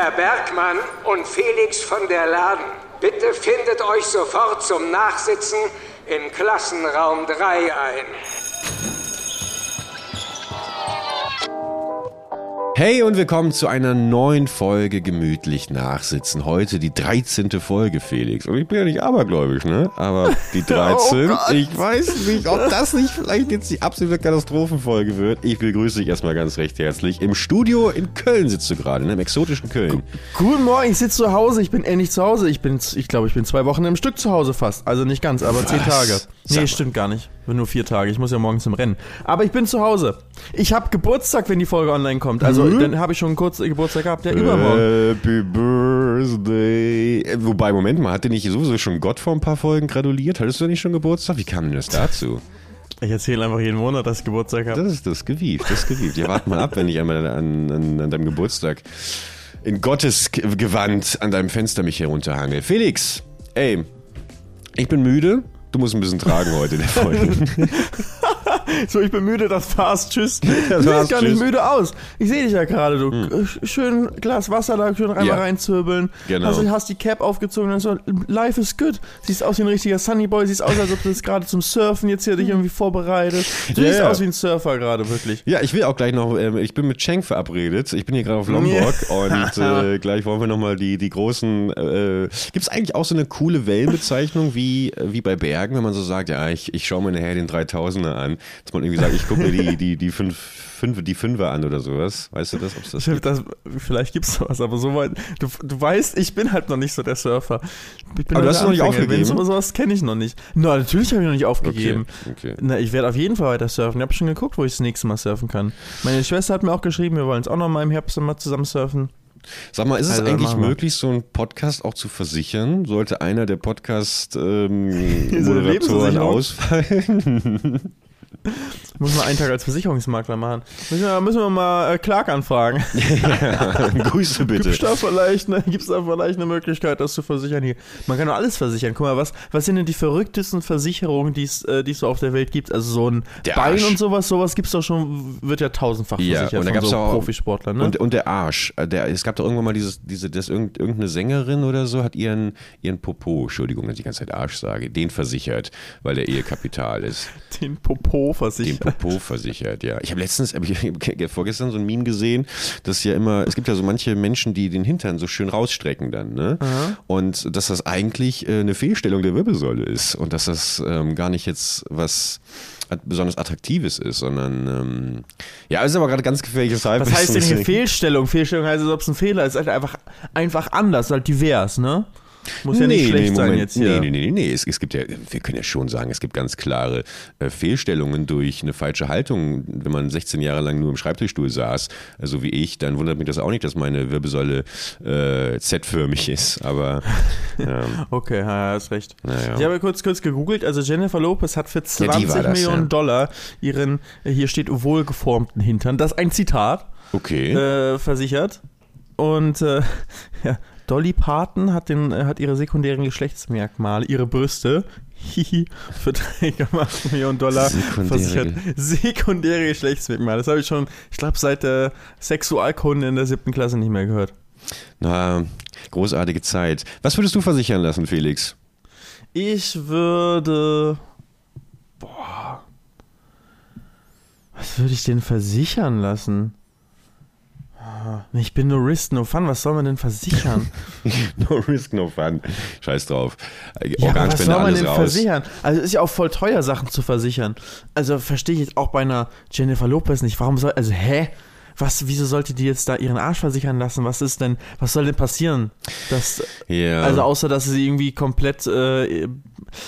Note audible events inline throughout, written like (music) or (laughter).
Herr Bergmann und Felix von der Laden, bitte findet euch sofort zum Nachsitzen im Klassenraum 3 ein. Hey und willkommen zu einer neuen Folge Gemütlich Nachsitzen. Heute die 13. Folge, Felix. Und ich bin ja nicht abergläubisch, ne? Aber die 13, (laughs) oh ich weiß nicht, ob das nicht vielleicht jetzt die absolute Katastrophenfolge wird. Ich begrüße dich erstmal ganz recht herzlich. Im Studio in Köln sitzt du gerade, ne? Im exotischen Köln. Guten Morgen, ich sitze zu Hause. Ich bin endlich zu Hause. Ich bin, ich glaube, ich bin zwei Wochen im Stück zu Hause fast. Also nicht ganz, aber Was? zehn Tage. Nee, stimmt gar nicht. Nur vier Tage. Ich muss ja morgen zum Rennen. Aber ich bin zu Hause. Ich habe Geburtstag, wenn die Folge online kommt. Also mhm. dann habe ich schon kurz Geburtstag gehabt. Ja, übermorgen. Happy Birthday. Wobei, Moment mal, hat dir nicht sowieso schon Gott vor ein paar Folgen gratuliert? Hattest du nicht schon Geburtstag? Wie kam denn das dazu? Ich erzähle einfach jeden Monat, dass ich Geburtstag habe. Das ist das gewieft, das ist gewieft. Ja, warte mal ab, wenn ich einmal an, an, an deinem Geburtstag in Gottes Gewand an deinem Fenster mich herunterhange. Felix, ey, ich bin müde. Du musst ein bisschen tragen heute der Folge. (laughs) (laughs) so, ich bin müde, das war's, tschüss. (laughs) Das du siehst gar tschüss. nicht müde aus. Ich sehe dich ja gerade, du. Hm. Schön Glas Wasser da, schön einmal ja. reinzirbeln. Genau. Hast, hast die Cap aufgezogen und so, life is good. Siehst aus wie ein richtiger Sunnyboy, siehst aus, als ob du das gerade zum Surfen jetzt hier dich irgendwie vorbereitet. Du ja, siehst aus wie ein Surfer gerade, wirklich. Ja, ich will auch gleich noch, äh, ich bin mit Cheng verabredet. Ich bin hier gerade auf Lombok und (laughs) äh, gleich wollen wir nochmal die, die großen, äh, gibt es eigentlich auch so eine coole Wellenbezeichnung wie, wie bei Bergen, wenn man so sagt, ja, ich, ich schaue mir nachher den 3000er an dass man irgendwie sagt, ich gucke mir die, die, die fünf, fünf, die Fünfer an oder sowas. Weißt du das? Ob's das, gibt? das Vielleicht gibt es sowas, aber so weit, du, du weißt, ich bin halt noch nicht so der Surfer. aber du hast es noch nicht aufgegeben? So, sowas kenne ich noch nicht. Na, natürlich habe ich noch nicht aufgegeben. Okay, okay. Na, ich werde auf jeden Fall weiter surfen. Ich habe schon geguckt, wo ich das nächste Mal surfen kann. Meine Schwester hat mir auch geschrieben, wir wollen es auch noch mal im Herbst mal zusammen surfen. Sag mal, ist es also eigentlich möglich, so einen Podcast auch zu versichern? Sollte einer der Podcast-Moderatoren ähm, (laughs) ausfallen? (laughs) Muss man einen Tag als Versicherungsmakler machen. Müssen wir, müssen wir mal äh, Clark anfragen. (laughs) ja, Grüße bitte. Gibt es da, vielleicht da vielleicht eine Möglichkeit, das zu versichern hier? Man kann doch alles versichern. Guck mal, was, was sind denn die verrücktesten Versicherungen, die äh, es so auf der Welt gibt? Also so ein der Bein Arsch. und sowas, sowas gibt es doch schon, wird ja tausendfach ja, versichert und da von so auch, Profisportlern. Ne? Und, und der Arsch. Äh, der, es gab doch irgendwann mal dieses, diese, das, irgendeine Sängerin oder so hat ihren, ihren Popo, Entschuldigung, dass ich die ganze Zeit Arsch sage, den versichert, weil der Ehekapital ist. Den Popo versichert. Den Popo versichert, ja. Ich habe letztens, hab ich (laughs) vorgestern so ein Meme gesehen, dass ja immer, es gibt ja so manche Menschen, die den Hintern so schön rausstrecken dann, ne? Und dass das eigentlich äh, eine Fehlstellung der Wirbelsäule ist und dass das ähm, gar nicht jetzt was besonders attraktives ist, sondern ähm, ja, ist aber gerade ganz gefährliches Halbwissen. Was heißt denn hier Fehlstellung? Fehlstellung heißt, als ob es ein Fehler ist, halt einfach, einfach anders, halt divers, ne? Muss ja nee, nicht schlecht nee, sein jetzt hier. Nee, nee, nee, nee. Es, es, gibt ja, wir können ja schon sagen, es gibt ganz klare äh, Fehlstellungen durch eine falsche Haltung. Wenn man 16 Jahre lang nur im Schreibtischstuhl saß, so also wie ich, dann wundert mich das auch nicht, dass meine Wirbelsäule äh, Z-förmig ist. Aber (laughs) ähm, okay, ja, hast recht. Ja. Ich habe kurz, kurz gegoogelt. Also Jennifer Lopez hat für 20 ja, das, Millionen Dollar ihren, hier steht wohlgeformten Hintern. Das ist ein Zitat. Okay. Äh, versichert. Und äh, (laughs) ja, Dolly Parton hat, den, äh, hat ihre sekundären Geschlechtsmerkmale, ihre Brüste, (laughs) für 3,8 Millionen Dollar Sekundäre. versichert. Sekundäre Geschlechtsmerkmale. Das habe ich schon, ich glaube, seit der Sexualkunde in der siebten Klasse nicht mehr gehört. Na, großartige Zeit. Was würdest du versichern lassen, Felix? Ich würde. Boah. Was würde ich denn versichern lassen? Ich bin no risk, no fun. Was soll man denn versichern? (laughs) no risk, no fun. Scheiß drauf. Ja, was soll man denn raus. versichern? Also es ist ja auch voll teuer, Sachen zu versichern. Also verstehe ich jetzt auch bei einer Jennifer Lopez nicht. Warum soll, also hä? Was, wieso sollte die jetzt da ihren Arsch versichern lassen? Was ist denn, was soll denn passieren? Dass, yeah. Also außer, dass sie irgendwie komplett, äh,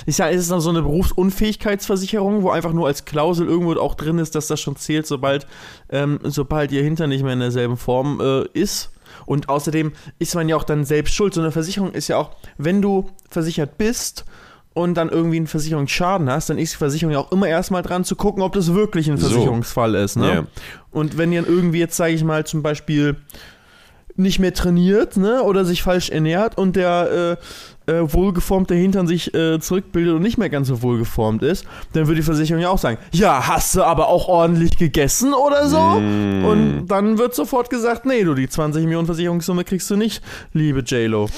ist ja, ist es dann so eine Berufsunfähigkeitsversicherung, wo einfach nur als Klausel irgendwo auch drin ist, dass das schon zählt, sobald, ähm, sobald ihr Hinter nicht mehr in derselben Form äh, ist. Und außerdem ist man ja auch dann selbst schuld. So eine Versicherung ist ja auch, wenn du versichert bist und dann irgendwie einen Versicherungsschaden hast, dann ist die Versicherung ja auch immer erstmal dran zu gucken, ob das wirklich ein Versicherungsfall so. ist. Ne? Yeah. Und wenn ihr irgendwie jetzt, sage ich mal, zum Beispiel nicht mehr trainiert, ne, oder sich falsch ernährt und der äh, äh, wohlgeformte Hintern sich äh, zurückbildet und nicht mehr ganz so wohlgeformt ist, dann würde die Versicherung ja auch sagen, ja, hast du aber auch ordentlich gegessen oder so? Mm. Und dann wird sofort gesagt, nee, du, die 20 Millionen Versicherungssumme kriegst du nicht, liebe JLo.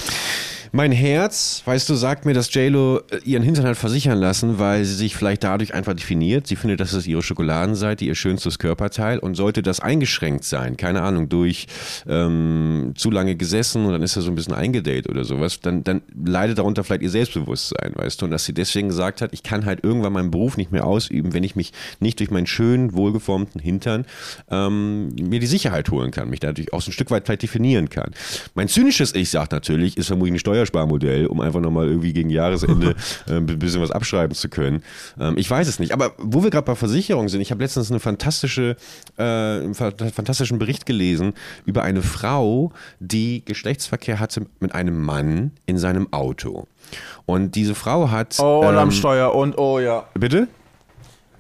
Mein Herz, weißt du, sagt mir, dass JLo äh, ihren Hintern hat versichern lassen, weil sie sich vielleicht dadurch einfach definiert. Sie findet, das ist ihre Schokoladenseite, ihr schönstes Körperteil und sollte das eingeschränkt sein, keine Ahnung, durch ähm, zu lange gesessen und dann ist er so ein bisschen eingedatet oder sowas, dann, dann leidet darunter vielleicht ihr Selbstbewusstsein, weißt du, und dass sie deswegen gesagt hat, ich kann halt irgendwann meinen Beruf nicht mehr ausüben, wenn ich mich nicht durch meinen schönen, wohlgeformten Hintern ähm, mir die Sicherheit holen kann, mich dadurch auch so ein Stück weit vielleicht definieren kann. Mein zynisches Ich sagt natürlich, ist vermutlich eine Steuer Steuersparmodell, um einfach nochmal irgendwie gegen Jahresende (laughs) äh, ein bisschen was abschreiben zu können. Ähm, ich weiß es nicht. Aber wo wir gerade bei Versicherung sind, ich habe letztens eine fantastische, äh, einen fantastischen Bericht gelesen über eine Frau, die Geschlechtsverkehr hatte mit einem Mann in seinem Auto. Und diese Frau hat. Oh, und ähm, am Steuer und oh ja. Bitte?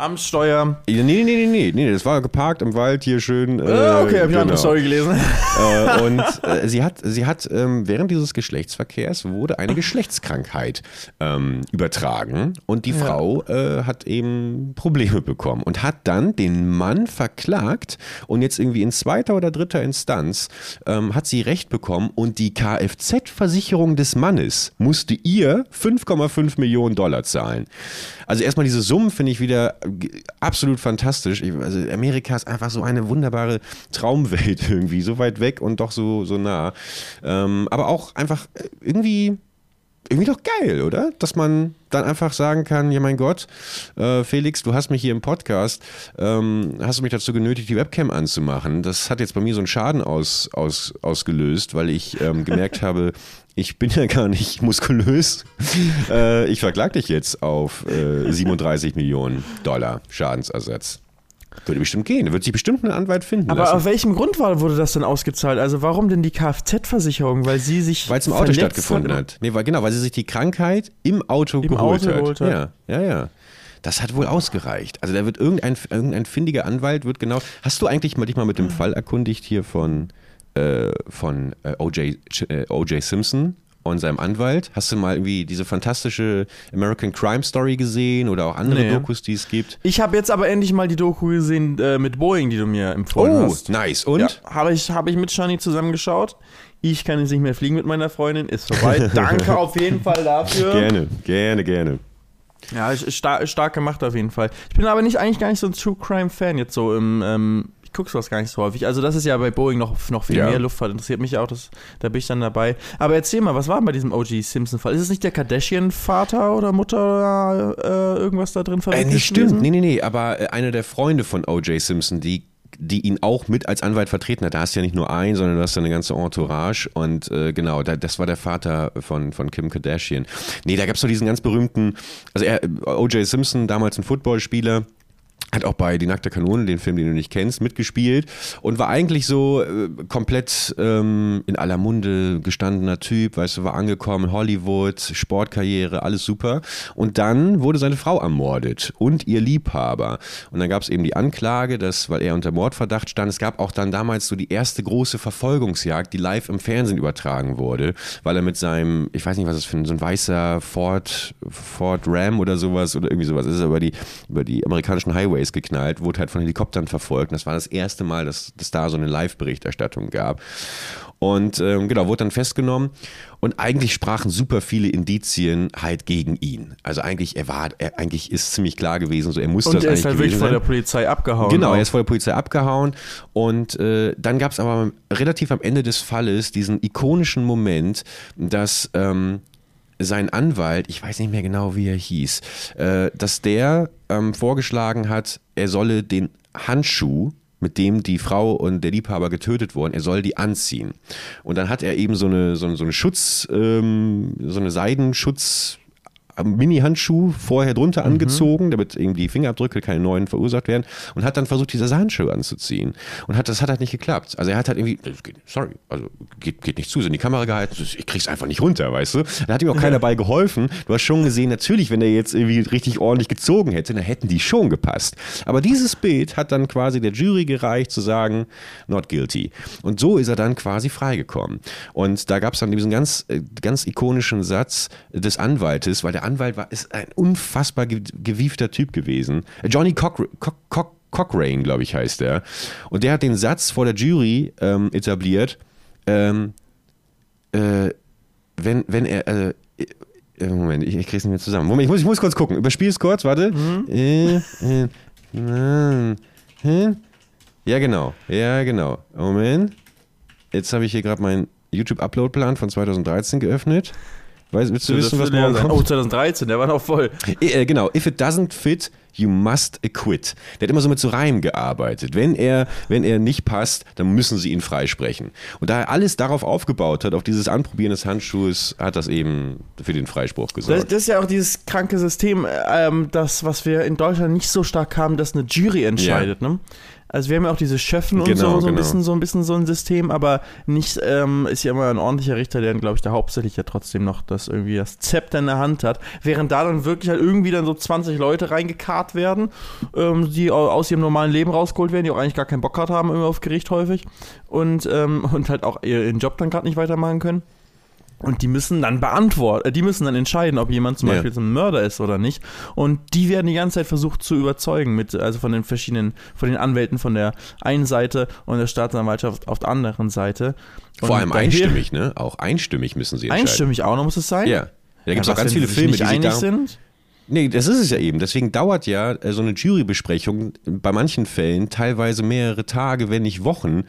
Am Steuer. Nee, nee, nee, nee, nee, das war geparkt im Wald hier schön. Äh, ah, okay, hab ich genau. eine andere Story gelesen. Äh, und (laughs) äh, sie hat, sie hat ähm, während dieses Geschlechtsverkehrs wurde eine Geschlechtskrankheit ähm, übertragen und die ja. Frau äh, hat eben Probleme bekommen und hat dann den Mann verklagt und jetzt irgendwie in zweiter oder dritter Instanz ähm, hat sie Recht bekommen und die Kfz-Versicherung des Mannes musste ihr 5,5 Millionen Dollar zahlen. Also erstmal diese Summen finde ich wieder absolut fantastisch. Also Amerika ist einfach so eine wunderbare Traumwelt (laughs) irgendwie, so weit weg und doch so, so nah. Ähm, aber auch einfach irgendwie irgendwie doch geil, oder? Dass man dann einfach sagen kann, ja mein Gott, äh, Felix, du hast mich hier im Podcast, ähm, hast du mich dazu genötigt, die Webcam anzumachen. Das hat jetzt bei mir so einen Schaden aus, aus, ausgelöst, weil ich ähm, gemerkt (laughs) habe, ich bin ja gar nicht (laughs) muskulös. Äh, ich verklag dich jetzt auf äh, 37 Millionen Dollar Schadensersatz. Würde bestimmt gehen. Würde sich bestimmt einen Anwalt finden. Aber lassen. auf welchem Grund war, wurde das denn ausgezahlt? Also warum denn die Kfz-Versicherung? Weil sie sich. Weil es im Auto stattgefunden hat. Nee, weil, genau, weil sie sich die Krankheit im Auto, Im geholt, Auto hat. geholt hat. Ja, ja, ja. Das hat wohl ausgereicht. Also da wird irgendein, irgendein findiger Anwalt wird genau. Hast du eigentlich mal dich mal mit dem Fall erkundigt hier von, äh, von äh, O.J. Äh, Simpson? und seinem Anwalt. Hast du mal irgendwie diese fantastische American Crime Story gesehen oder auch andere nee. Dokus, die es gibt? Ich habe jetzt aber endlich mal die Doku gesehen äh, mit Boeing, die du mir empfohlen oh, hast. Oh, nice. Und? Ja, habe ich, hab ich mit Shani zusammengeschaut. Ich kann jetzt nicht mehr fliegen mit meiner Freundin, ist vorbei. (laughs) Danke auf jeden Fall dafür. Gerne, gerne, gerne. Ja, stark, stark gemacht auf jeden Fall. Ich bin aber nicht eigentlich gar nicht so ein True Crime Fan jetzt so im ähm, ich gucke sowas gar nicht so häufig. Also das ist ja bei Boeing noch, noch viel ja. mehr Luftfahrt. Interessiert mich auch, das, da bin ich dann dabei. Aber erzähl mal, was war bei diesem OG Simpson-Fall? Ist es nicht der Kardashian-Vater oder Mutter oder äh, irgendwas da drin verwendet? Äh, nee, stimmt. Nee, nee, nee. Aber äh, einer der Freunde von OJ Simpson, die die ihn auch mit als Anwalt vertreten hat. Da hast du ja nicht nur einen, sondern du hast eine ganze Entourage. Und äh, genau, da, das war der Vater von, von Kim Kardashian. Nee, da gab es so diesen ganz berühmten, also er, O.J. Simpson, damals ein Footballspieler, hat auch bei Die nackte Kanone, den Film, den du nicht kennst, mitgespielt und war eigentlich so äh, komplett ähm, in aller Munde gestandener Typ, weißt du, war angekommen, Hollywood, Sportkarriere, alles super. Und dann wurde seine Frau ermordet und ihr Liebhaber. Und dann gab es eben die Anklage, dass, weil er unter Mordverdacht stand, es gab auch dann damals so die erste große Verfolgungsjagd, die live im Fernsehen übertragen wurde, weil er mit seinem, ich weiß nicht, was das für ein, so ein weißer Ford, Ford Ram oder sowas oder irgendwie sowas ist, über die, über die amerikanischen Highways Highways geknallt, wurde halt von Helikoptern verfolgt. Und das war das erste Mal, dass es da so eine Live-Berichterstattung gab. Und ähm, genau, wurde dann festgenommen. Und eigentlich sprachen super viele Indizien halt gegen ihn. Also eigentlich, er war, er, eigentlich ist ziemlich klar gewesen, so er musste und das er ist halt wirklich von der Polizei abgehauen. Genau, auch. er ist von der Polizei abgehauen. Und äh, dann gab es aber relativ am Ende des Falles diesen ikonischen Moment, dass ähm, sein Anwalt, ich weiß nicht mehr genau, wie er hieß, äh, dass der ähm, vorgeschlagen hat, er solle den Handschuh, mit dem die Frau und der Liebhaber getötet wurden, er soll die anziehen. Und dann hat er eben so eine, so eine, so eine Schutz, ähm, so eine Seidenschutz, Mini-Handschuh vorher drunter mhm. angezogen, damit irgendwie Fingerabdrücke keine neuen verursacht werden und hat dann versucht, diese Handschuhe anzuziehen. Und hat, das hat halt nicht geklappt. Also er hat halt irgendwie, sorry, also geht, geht nicht zu, so in die Kamera gehalten, ich krieg's einfach nicht runter, weißt du? Da hat ihm auch keiner dabei geholfen. Du hast schon gesehen, natürlich, wenn er jetzt irgendwie richtig ordentlich gezogen hätte, dann hätten die schon gepasst. Aber dieses Bild hat dann quasi der Jury gereicht, zu sagen, not guilty. Und so ist er dann quasi freigekommen. Und da gab es dann diesen ganz, äh, ganz ikonischen Satz des Anwaltes, weil der Anwalt war, ist ein unfassbar gewiefter Typ gewesen. Johnny Cock, Cock, Cock, Cochrane, glaube ich, heißt er. Und der hat den Satz vor der Jury ähm, etabliert, ähm, äh, wenn, wenn er, äh, äh Moment, ich, ich krieg's nicht mehr zusammen. Moment, ich muss, ich muss kurz gucken. Überspiel es kurz, warte. Mhm. Äh, äh, äh, ja, genau. Ja, genau. Moment. Jetzt habe ich hier gerade meinen YouTube-Upload-Plan von 2013 geöffnet. Weißt, willst du wissen, was morgen kommt? Oh, 2013, der war noch voll. Äh, genau. If it doesn't fit, you must acquit. Der hat immer so mit so Reimen gearbeitet. Wenn er, wenn er nicht passt, dann müssen sie ihn freisprechen. Und da er alles darauf aufgebaut hat, auf dieses Anprobieren des Handschuhs, hat das eben für den Freispruch gesorgt. Das, das ist ja auch dieses kranke System, ähm, das, was wir in Deutschland nicht so stark haben, dass eine Jury entscheidet. Ja. Ne? Also wir haben ja auch diese Schöffen und genau, so, so, ein genau. bisschen, so ein bisschen so ein System, aber nicht, ähm, ist ja immer ein ordentlicher Richter, der, glaube ich, der hauptsächlich ja trotzdem noch das irgendwie das Zepter in der Hand hat, während da dann wirklich halt irgendwie dann so 20 Leute reingekarrt werden, ähm, die aus ihrem normalen Leben rausgeholt werden, die auch eigentlich gar keinen Bock haben, immer auf Gericht häufig und, ähm, und halt auch ihren Job dann gerade nicht weitermachen können. Und die müssen dann beantworten, äh, die müssen dann entscheiden, ob jemand zum ja. Beispiel ein Mörder ist oder nicht. Und die werden die ganze Zeit versucht zu überzeugen, mit, also von den verschiedenen, von den Anwälten von der einen Seite und der Staatsanwaltschaft auf der anderen Seite. Und Vor allem einstimmig, ne? Auch einstimmig müssen sie entscheiden. Einstimmig auch noch muss es sein? Ja. Da gibt es ja, auch ganz viele Filme, die einig darum, sind. Nee, das ist es ja eben. Deswegen dauert ja äh, so eine Jurybesprechung bei manchen Fällen teilweise mehrere Tage, wenn nicht Wochen,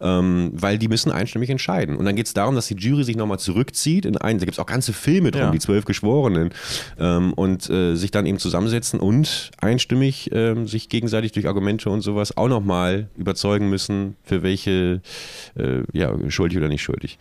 ähm, weil die müssen einstimmig entscheiden. Und dann geht es darum, dass die Jury sich nochmal zurückzieht in einen, da gibt es auch ganze Filme drum, ja. die zwölf Geschworenen, ähm, und äh, sich dann eben zusammensetzen und einstimmig äh, sich gegenseitig durch Argumente und sowas auch nochmal überzeugen müssen, für welche, äh, ja, schuldig oder nicht schuldig.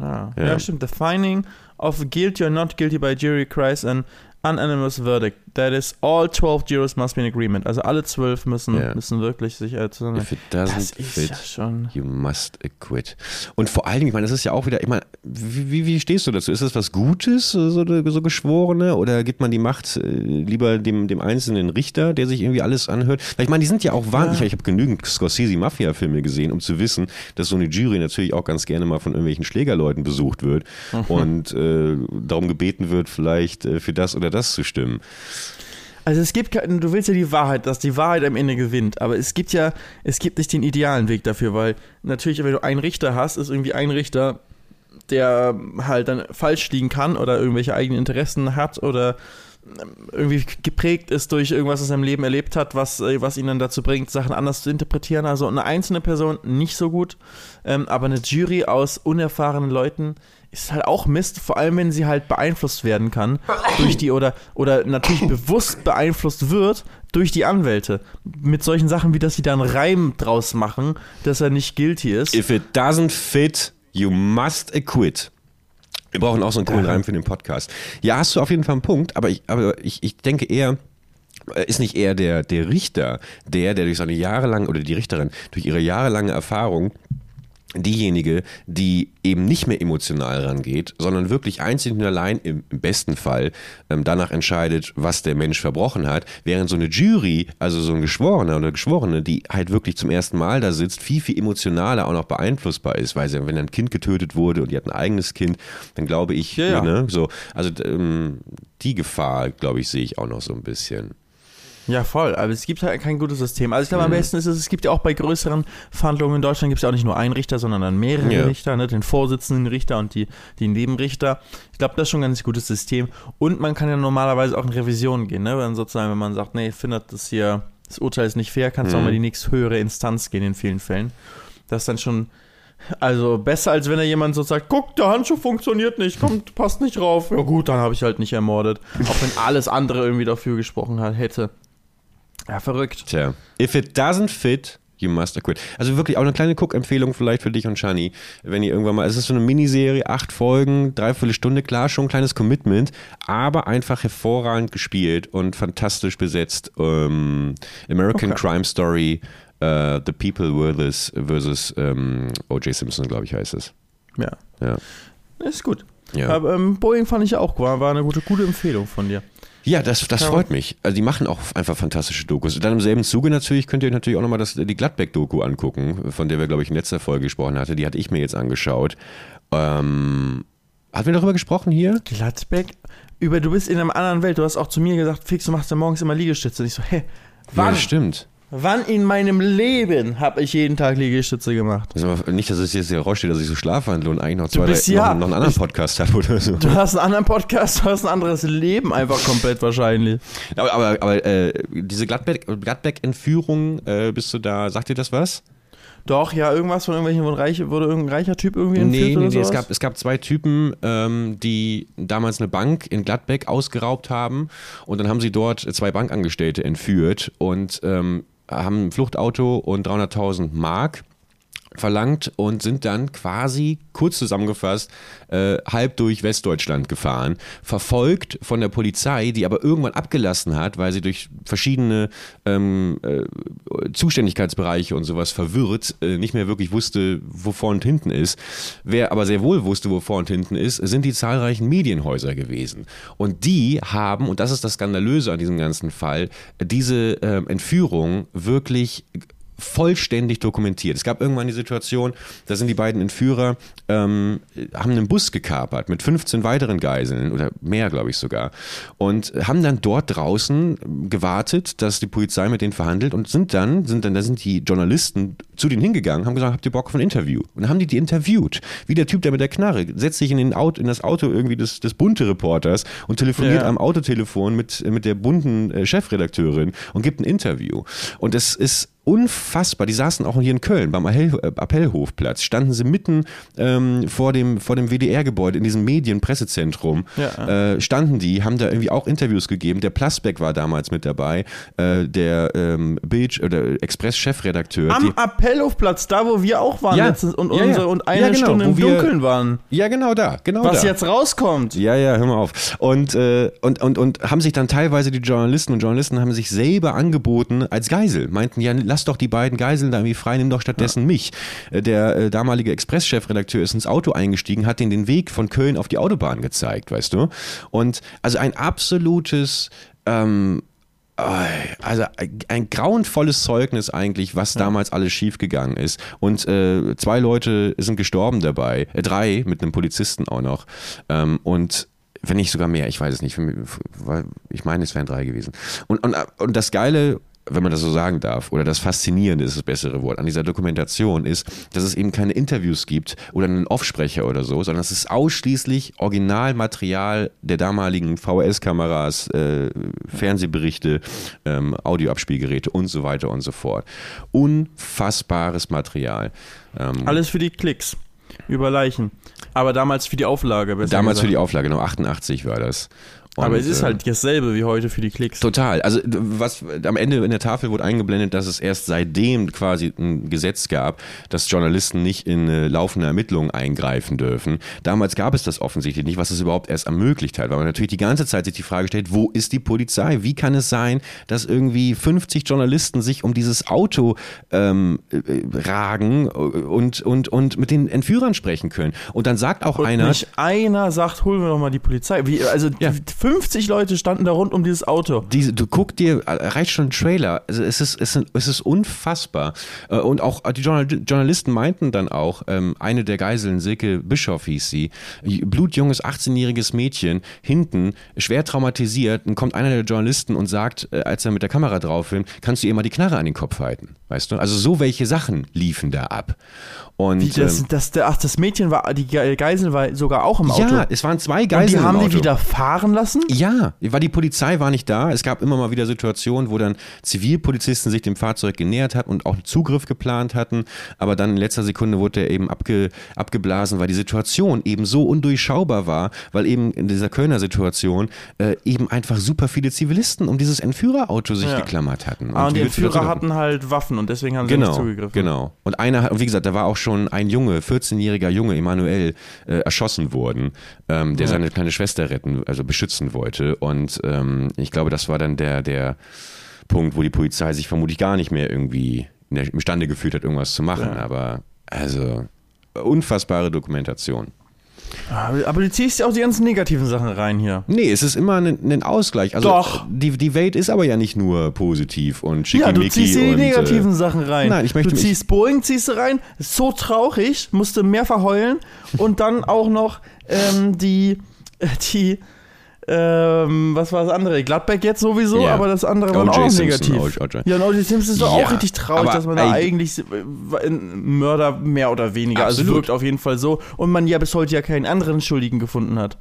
Ah. Ja. ja, stimmt. The finding of guilty or not guilty by jury cries an unanimous verdict. That is, all 12 jurors must be in agreement. Also alle zwölf müssen, yeah. müssen wirklich sich äh, zusammen. If it doesn't das fit, ja schon. you must acquit. Und vor allen Dingen, ich meine, das ist ja auch wieder, ich meine, wie, wie stehst du dazu? Ist das was Gutes, so, so Geschworene? Oder gibt man die Macht äh, lieber dem, dem einzelnen Richter, der sich irgendwie alles anhört? Weil ich meine, die sind ja auch wahnsinnig. Ja. Ich habe genügend Scorsese-Mafia-Filme gesehen, um zu wissen, dass so eine Jury natürlich auch ganz gerne mal von irgendwelchen Schlägerleuten besucht wird mhm. (laughs) und äh, darum gebeten wird, vielleicht äh, für das oder das zu stimmen. Also es gibt, du willst ja die Wahrheit, dass die Wahrheit am Ende gewinnt, aber es gibt ja, es gibt nicht den idealen Weg dafür, weil natürlich, wenn du einen Richter hast, ist irgendwie ein Richter, der halt dann falsch liegen kann oder irgendwelche eigenen Interessen hat oder irgendwie geprägt ist durch irgendwas, was er im Leben erlebt hat, was, was ihn dann dazu bringt, Sachen anders zu interpretieren. Also eine einzelne Person nicht so gut, ähm, aber eine Jury aus unerfahrenen Leuten, ist halt auch Mist, vor allem wenn sie halt beeinflusst werden kann durch die oder oder natürlich (coughs) bewusst beeinflusst wird durch die Anwälte mit solchen Sachen wie dass sie da einen Reim draus machen, dass er nicht guilty ist. If it doesn't fit, you must acquit. Wir brauchen auch so einen coolen Reim für den Podcast. Ja, hast du auf jeden Fall einen Punkt, aber ich, aber ich, ich denke eher, äh, ist nicht eher der, der Richter, der, der durch seine jahrelange, oder die Richterin, durch ihre jahrelange Erfahrung diejenige, die eben nicht mehr emotional rangeht, sondern wirklich einzig und allein im, besten Fall ähm, danach entscheidet, was der Mensch verbrochen hat, während so eine Jury, also so ein Geschworener oder Geschworene, die halt wirklich zum ersten Mal da sitzt, viel, viel emotionaler auch noch beeinflussbar ist, weil sie, wenn ein Kind getötet wurde und die hat ein eigenes Kind, dann glaube ich, ja, ja. Ne, so, also ähm, die Gefahr, glaube ich, sehe ich auch noch so ein bisschen. Ja, voll. Aber es gibt halt kein gutes System. Also ich glaube, am mhm. besten ist es, es gibt ja auch bei größeren Verhandlungen in Deutschland gibt es ja auch nicht nur einen Richter, sondern dann mehrere ja. Richter, ne? den Vorsitzenden Richter und die, die Nebenrichter. Ich glaube, das ist schon ein ganz gutes System. Und man kann ja normalerweise auch in Revision gehen, ne? Wenn sozusagen, wenn man sagt, nee, findet das hier, das Urteil ist nicht fair, kannst du mhm. auch mal die nächste höhere Instanz gehen in vielen Fällen. Das ist dann schon also besser, als wenn er jemand so sagt, guck, der Handschuh funktioniert nicht, kommt, passt nicht drauf. Ja gut, dann habe ich halt nicht ermordet. Auch wenn alles andere irgendwie dafür gesprochen hat, hätte. Ja, verrückt. Tja. If it doesn't fit, You must acquit. Also wirklich auch eine kleine Cook-Empfehlung vielleicht für dich und Shani, wenn ihr irgendwann mal, es ist so eine Miniserie, acht Folgen, dreiviertel Stunde, klar, schon ein kleines Commitment, aber einfach hervorragend gespielt und fantastisch besetzt. Ähm, American okay. Crime Story, uh, The People versus, versus ähm, O.J. Simpson, glaube ich, heißt es. Ja. Ja. Ist gut. Ja. Aber ähm, Boeing fand ich auch, war, war eine gute, gute Empfehlung von dir. Ja, das, das freut mich. Also die machen auch einfach fantastische Dokus. Dann im selben Zuge natürlich könnt ihr euch natürlich auch nochmal das, die Gladbeck-Doku angucken, von der wir, glaube ich, in letzter Folge gesprochen hatten. Die hatte ich mir jetzt angeschaut. Ähm, hatten wir darüber gesprochen hier? Gladbeck? Über, du bist in einer anderen Welt. Du hast auch zu mir gesagt, Fix, du machst ja morgens immer Liegestütze. Und ich so, hä, wann? Ja, stimmt. Wann in meinem Leben habe ich jeden Tag Liegestütze gemacht? Aber nicht, dass es jetzt hier raussteht, dass ich so schlafwandle und eigentlich noch, zwei, bist, ja, noch, noch, einen anderen Podcast habe oder so. Du hast einen anderen Podcast, du hast ein anderes Leben einfach komplett wahrscheinlich. Aber, aber, aber äh, diese Gladbeck-Entführung, äh, bist du da, sagt dir das was? Doch, ja, irgendwas von irgendwelchen, wo reich, wurde irgendein reicher Typ irgendwie entführt nee, oder nee, es gab, es gab zwei Typen, ähm, die damals eine Bank in Gladbeck ausgeraubt haben und dann haben sie dort zwei Bankangestellte entführt und ähm, haben ein Fluchtauto und 300.000 Mark verlangt und sind dann quasi, kurz zusammengefasst, äh, halb durch Westdeutschland gefahren, verfolgt von der Polizei, die aber irgendwann abgelassen hat, weil sie durch verschiedene ähm, äh, Zuständigkeitsbereiche und sowas verwirrt, äh, nicht mehr wirklich wusste, wo vor und hinten ist. Wer aber sehr wohl wusste, wo vor und hinten ist, sind die zahlreichen Medienhäuser gewesen. Und die haben, und das ist das Skandalöse an diesem ganzen Fall, diese ähm, Entführung wirklich vollständig dokumentiert. Es gab irgendwann die Situation, da sind die beiden Entführer, ähm, haben einen Bus gekapert mit 15 weiteren Geiseln oder mehr, glaube ich sogar, und haben dann dort draußen gewartet, dass die Polizei mit denen verhandelt und sind dann, sind dann, da sind die Journalisten zu denen hingegangen, haben gesagt, habt ihr Bock auf ein Interview? Und dann haben die die interviewt. Wie der Typ, der mit der Knarre, setzt sich in, den Auto, in das Auto irgendwie des, des bunte Reporters und telefoniert ja. am Autotelefon mit, mit der bunten äh, Chefredakteurin und gibt ein Interview. Und das ist unfassbar. Die saßen auch hier in Köln beim äh, Appellhofplatz, standen sie mitten ähm, vor dem, vor dem WDR-Gebäude in diesem Medienpressezentrum. Ja. Äh, standen die, haben da irgendwie auch Interviews gegeben. Der Plasbeck war damals mit dabei, äh, der ähm, Bild- oder Express-Chefredakteur. Am Appellhofplatz, da wo wir auch waren ja. letztens und, ja, unsere, und eine genau, Stunde im Dunkeln waren. Ja, genau da. Genau Was da. jetzt rauskommt. Ja, ja, hör mal auf. Und, äh, und, und, und haben sich dann teilweise die Journalisten und Journalisten haben sich selber angeboten als Geisel. Meinten, ja, lass doch die beiden Geiseln da irgendwie frei, nimm doch stattdessen ja. mich. Äh, der äh, damalige Express-Chefredakteur ist ins Auto eingestiegen, hat den den Weg von Köln auf die Autobahn gezeigt, weißt du? Und also ein absolutes ähm, also ein grauenvolles Zeugnis eigentlich, was damals alles schiefgegangen ist. Und äh, zwei Leute sind gestorben dabei, äh, drei mit einem Polizisten auch noch. Ähm, und wenn nicht sogar mehr, ich weiß es nicht. Ich meine, es wären drei gewesen. Und, und, und das Geile wenn man das so sagen darf, oder das Faszinierende ist das bessere Wort an dieser Dokumentation ist, dass es eben keine Interviews gibt oder einen Offsprecher oder so, sondern es ist ausschließlich Originalmaterial der damaligen VHS-Kameras, äh, Fernsehberichte, ähm, Audioabspielgeräte und so weiter und so fort. Unfassbares Material. Ähm, Alles für die Klicks. Über Leichen. Aber damals für die Auflage. Damals gesagt. für die Auflage, genau, 88 war das. Und, aber es ist halt äh, dasselbe wie heute für die Klicks. Total. Also was am Ende in der Tafel wurde eingeblendet, dass es erst seitdem quasi ein Gesetz gab, dass Journalisten nicht in äh, laufende Ermittlungen eingreifen dürfen. Damals gab es das offensichtlich nicht, was es überhaupt erst ermöglicht hat, weil man natürlich die ganze Zeit sich die Frage stellt, wo ist die Polizei? Wie kann es sein, dass irgendwie 50 Journalisten sich um dieses Auto ähm, äh, ragen und, und, und mit den Entführern sprechen können? Und dann sagt auch und einer. Nicht einer sagt, holen wir doch mal die Polizei. Wie, also ja. 50 Leute standen da rund um dieses Auto. Diese, du guck dir, reicht schon ein Trailer. Also es, ist, es, ist, es ist unfassbar. Äh, und auch die Journalisten meinten dann auch, ähm, eine der Geiseln, Silke Bischof hieß sie, blutjunges 18-jähriges Mädchen, hinten, schwer traumatisiert, dann kommt einer der Journalisten und sagt, äh, als er mit der Kamera drauf filmt, kannst du ihr mal die Knarre an den Kopf halten. Weißt du? Also so welche Sachen liefen da ab. Und, Wie, das, ähm, das, ach, das Mädchen war, die Geisel war sogar auch im Auto. Ja, es waren zwei Geiseln. Und die haben die wieder fahren lassen gelassen? Ja, weil die Polizei war nicht da. Es gab immer mal wieder Situationen, wo dann Zivilpolizisten sich dem Fahrzeug genähert hatten und auch Zugriff geplant hatten. Aber dann in letzter Sekunde wurde er eben abge, abgeblasen, weil die Situation eben so undurchschaubar war, weil eben in dieser Kölner Situation äh, eben einfach super viele Zivilisten um dieses Entführerauto sich ja. geklammert hatten. Ah, und, und die Entführer hatten halt Waffen und deswegen haben sie genau, nicht zugegriffen. Genau. Und einer, wie gesagt, da war auch schon ein Junge, 14-jähriger Junge, Emanuel, äh, erschossen worden, ähm, der ja. seine kleine Schwester retten, also beschützen wollte. Und ähm, ich glaube, das war dann der, der Punkt, wo die Polizei sich vermutlich gar nicht mehr irgendwie imstande gefühlt hat, irgendwas zu machen. Ja. Aber also unfassbare Dokumentation. Aber du ziehst ja auch die ganzen negativen Sachen rein hier. Nee, es ist immer ein, ein Ausgleich. Also Doch. Die, die Welt ist aber ja nicht nur positiv und schickimicki. Ja, du ziehst die und, negativen äh, Sachen rein. Nein, ich möchte Du ziehst Boeing, ziehst du rein. Ist so traurig, musste mehr verheulen. Und dann auch noch ähm, die, die ähm, was war das andere? Gladbeck jetzt sowieso, Ja. aber das andere war auch Simpson, negativ. O.J. O.J. Ja, und O.J. Simpson ist doch Ja, auch richtig traurig, dass man da eigentlich Mörder mehr oder weniger, also Absolut. wirkt auf jeden Fall so. Und man ja bis heute ja keinen anderen Schuldigen gefunden hat.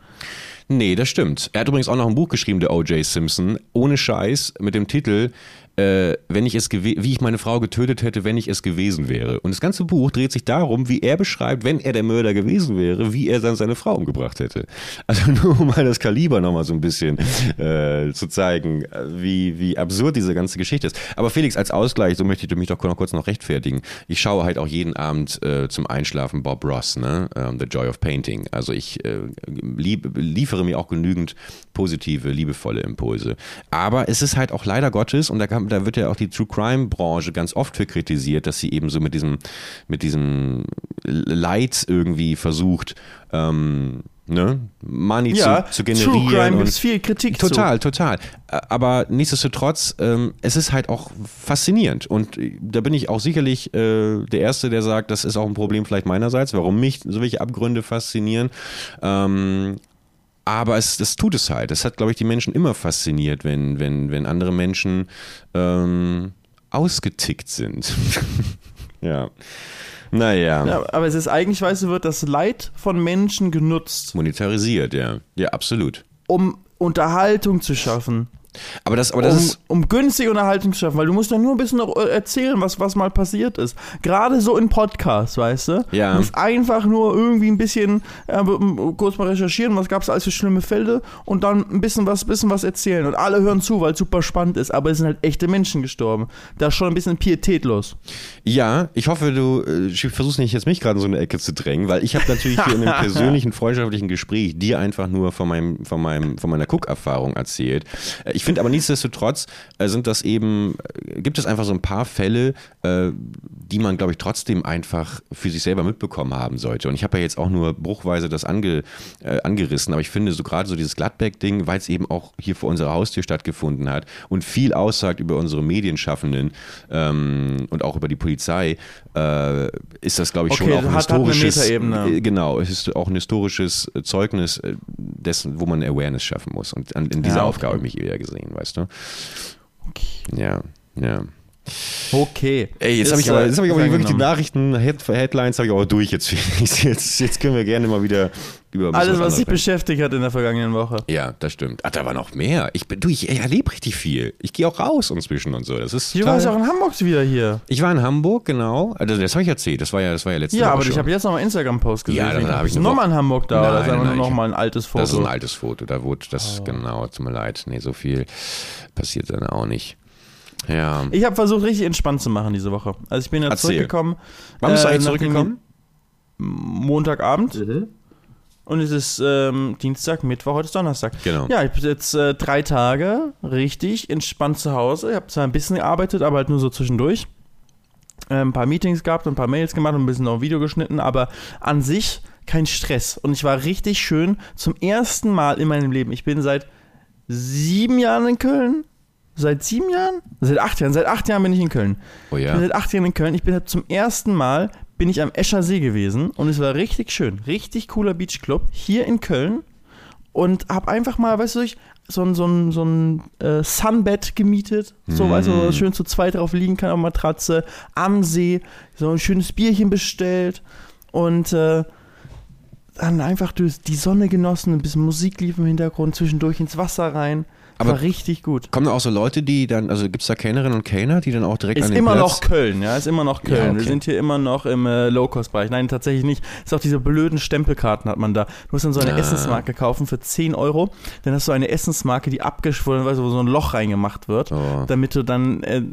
Nee, das stimmt. Er hat übrigens auch noch ein Buch geschrieben, der O.J. Simpson, ohne Scheiß, mit dem Titel äh, wenn ich es wie ich meine Frau getötet hätte, wenn ich es gewesen wäre. Und das ganze Buch dreht sich darum, wie er beschreibt, wenn er der Mörder gewesen wäre, wie er dann seine Frau umgebracht hätte. Also (laughs) nur um mal das Kaliber nochmal so ein bisschen äh, zu zeigen, wie, wie absurd diese ganze Geschichte ist. Aber Felix, als Ausgleich, so möchte ich mich doch noch kurz noch rechtfertigen. Ich schaue halt auch jeden Abend äh, zum Einschlafen Bob Ross, ne? Ähm, The Joy of Painting. Also ich äh, lieb, liefere mir auch genügend positive, liebevolle Impulse. Aber es ist halt auch leider Gottes, und da, kann, da wird ja auch die True Crime Branche ganz oft für kritisiert, dass sie eben so mit diesem, mit diesem Leid irgendwie versucht, ähm, ne, Money Ja, zu, zu generieren. True Crime und- gibt es viel Kritik zu. Total, total. Ä- Aber nichtsdestotrotz, ähm, es ist halt auch faszinierend. Und äh, da bin ich auch sicherlich äh, der Erste, der sagt, das ist auch ein Problem vielleicht meinerseits, warum mich solche Abgründe faszinieren. Ähm, aber es, das tut es halt. Das hat, glaube ich, die Menschen immer fasziniert, wenn, wenn, wenn andere Menschen ähm, ausgetickt sind. (laughs) ja. Naja. Ja, aber es ist eigentlich, weißt du, wird das Leid von Menschen genutzt, Monetarisiert, ja. Ja, absolut. um Unterhaltung zu schaffen. Aber das, aber das um, ist. um günstige Unterhaltung zu schaffen, weil du musst ja nur ein bisschen noch äh, erzählen, was, was mal passiert ist. Gerade so in Podcasts, weißt du? Ja. Du musst einfach nur irgendwie ein bisschen äh, kurz mal recherchieren, was gab es alles für schlimme Fälle und dann ein bisschen was, bisschen was erzählen. Und alle hören zu, weil es super spannend ist, aber es sind halt echte Menschen gestorben. Da ist schon ein bisschen pietätlos. Ja, ich hoffe, du äh, versuchst nicht jetzt mich gerade in so eine Ecke zu drängen, weil ich habe natürlich hier in einem (laughs) persönlichen, freundschaftlichen Gespräch dir einfach nur von, meinem, von, meinem, von meiner Cook-Erfahrung erzählt. Äh, Ich finde aber nichtsdestotrotz äh, sind das eben, äh, gibt es einfach so ein paar Fälle, äh, die man, glaube ich, trotzdem einfach für sich selber mitbekommen haben sollte. Und ich habe ja jetzt auch nur bruchweise das ange, äh, angerissen, aber ich finde so gerade so dieses Gladbeck-Ding, weil es eben auch hier vor unserer Haustür stattgefunden hat und viel aussagt über unsere Medienschaffenden ähm, und auch über die Polizei, äh, ist das, glaube ich, schon Okay, auch ein hat- hat eine historisches, Metaebene. äh, genau, es ist auch ein historisches Zeugnis dessen, wo man Awareness schaffen muss. Und an, in dieser Ja, okay. Aufgabe habe ich mich eher gesehen, weißt du? Okay. Ja, ja. Okay. Ey, jetzt habe ich aber, äh, jetzt hab ich aber wirklich die. Nachrichten, Head, Headlines habe ich aber durch (laughs) jetzt. Jetzt, jetzt können wir gerne mal wieder über Alles, was dich beschäftigt hat in der vergangenen Woche. Ja, das stimmt. Ach, da war noch mehr. Ich, bin, du, ich, erlebe richtig viel. Ich gehe auch raus inzwischen und so. Das ist Du warst ja auch in Hamburg wieder hier. Ich war in Hamburg, genau. Also das habe ich erzählt. Das war ja, das war ja letzte Ja, Woche aber schon. ich habe jetzt noch mal Instagram-Post gesehen. Ja, da- da hab ich nochmal in Hamburg da. oder Nein, ist einfach nein, nur noch ich- mal ein altes Foto. Das ist ein altes Foto. Da wurde das, genau, tut mir leid. Nee, so viel passiert dann auch nicht. Ja. Ich habe versucht, richtig entspannt zu machen diese Woche. Also ich bin ja Erzähl. zurückgekommen. Wann bist du äh, eigentlich zurückgekommen? Montagabend. Und es ist ähm, Dienstag, Mittwoch, heute ist Donnerstag. Genau. Ja, ich bin jetzt äh, drei Tage richtig entspannt zu Hause. Ich habe zwar ein bisschen gearbeitet, aber halt nur so zwischendurch. Äh, ein paar Meetings gehabt und ein paar Mails gemacht und ein bisschen noch ein Video geschnitten, aber an sich kein Stress. Und ich war richtig schön zum ersten Mal in meinem Leben. Ich bin seit sieben Jahren in Köln. Seit sieben Jahren? Seit acht Jahren. Seit acht Jahren bin ich in Köln. Oh Ich bin ja. seit acht Jahren in Köln. Ich bin halt zum ersten Mal bin ich am Escher See gewesen und es war richtig schön. Richtig cooler Beachclub hier in Köln und hab einfach mal, weißt du, ich, so ein, so ein, so ein äh, Sunbed gemietet. So, Mm. weißt du, schön zu zweit drauf liegen kann auf Matratze, am See, so ein schönes Bierchen bestellt und äh, dann einfach durch die Sonne genossen, ein bisschen Musik lief im Hintergrund, zwischendurch ins Wasser rein. Aber war richtig gut. Kommen da auch so Leute, die dann, also gibt es da Kellnerinnen und Kellner, die dann auch direkt ist an den immer Platz noch Köln, ja, ist immer noch Köln. Ja, okay. Wir sind hier immer noch im äh, Low-Cost-Bereich. Nein, tatsächlich nicht. Ist auch diese blöden Stempelkarten hat man da. Du musst dann so eine ah. Essensmarke kaufen für 10 Euro. Dann hast du eine Essensmarke, die abgeschwollen, weißt du, wo so ein Loch reingemacht wird, oh. damit du dann, äh, äh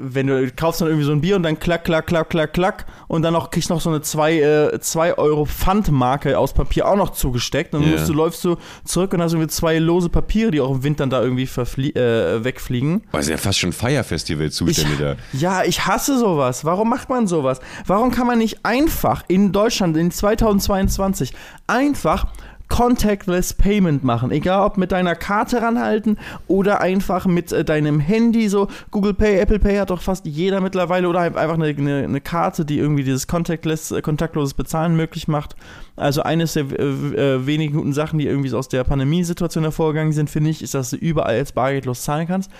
wenn du kaufst dann irgendwie so ein Bier und dann klack, klack, klack, klack, klack und dann noch kriegst noch so eine 2 äh, zwei Euro Pfandmarke aus Papier auch noch zugesteckt. Und dann yeah. du, läufst du zurück und hast irgendwie zwei lose Papiere, die auch im Winter da irgendwie äh, wegfliegen. Weil es ja fast schon Feierfestival-Zustände da. Ja, ich hasse sowas. Warum macht man sowas? Warum kann man nicht einfach in Deutschland in 2022 einfach Contactless Payment machen. Egal ob mit deiner Karte ranhalten oder einfach mit äh, deinem Handy. So Google Pay, Apple Pay hat doch fast jeder mittlerweile oder einfach eine, eine, eine Karte, die irgendwie dieses Contactless, äh, kontaktloses Bezahlen möglich macht. Also eines der äh, wenigen guten Sachen, die irgendwie so aus der Pandemiesituation hervorgegangen sind, finde ich, ist, dass du überall jetzt bargeldlos zahlen kannst.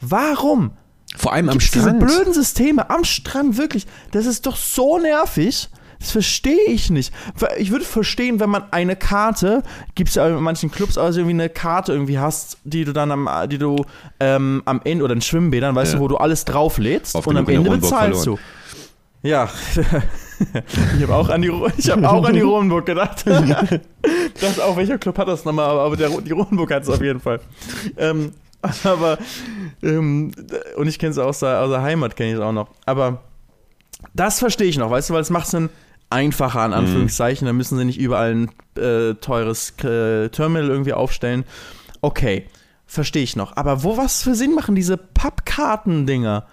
Warum? Vor allem am Strand. Diese blöden Systeme am Strand, wirklich. Das ist doch so nervig. Das verstehe ich nicht. Ich würde verstehen, wenn man eine Karte, gibt es ja in manchen Clubs also irgendwie eine Karte irgendwie hast, die du dann am, die du ähm, am Ende oder in Schwimmbädern, weißt ja. du, wo du alles drauflädst Auf und am Ende bezahlst verloren. du. Ja. ich habe auch (laughs) an die, ich hab auch an die Rohenburg gedacht. (laughs) das auch, welcher Club hat das nochmal, aber der, die Rohenburg hat es auf jeden Fall. Ähm, (laughs) aber, ähm, und ich kenne es aus der, aus der Heimat, kenne ich es auch noch. Aber das verstehe ich noch, weißt du, weil es macht Sinn, einfacher, an mhm. Anführungszeichen. Mhm. Da müssen sie nicht überall ein äh, teures äh, Terminal irgendwie aufstellen. Okay, verstehe ich noch. Aber wo was für Sinn machen diese Pappkarten-Dinger?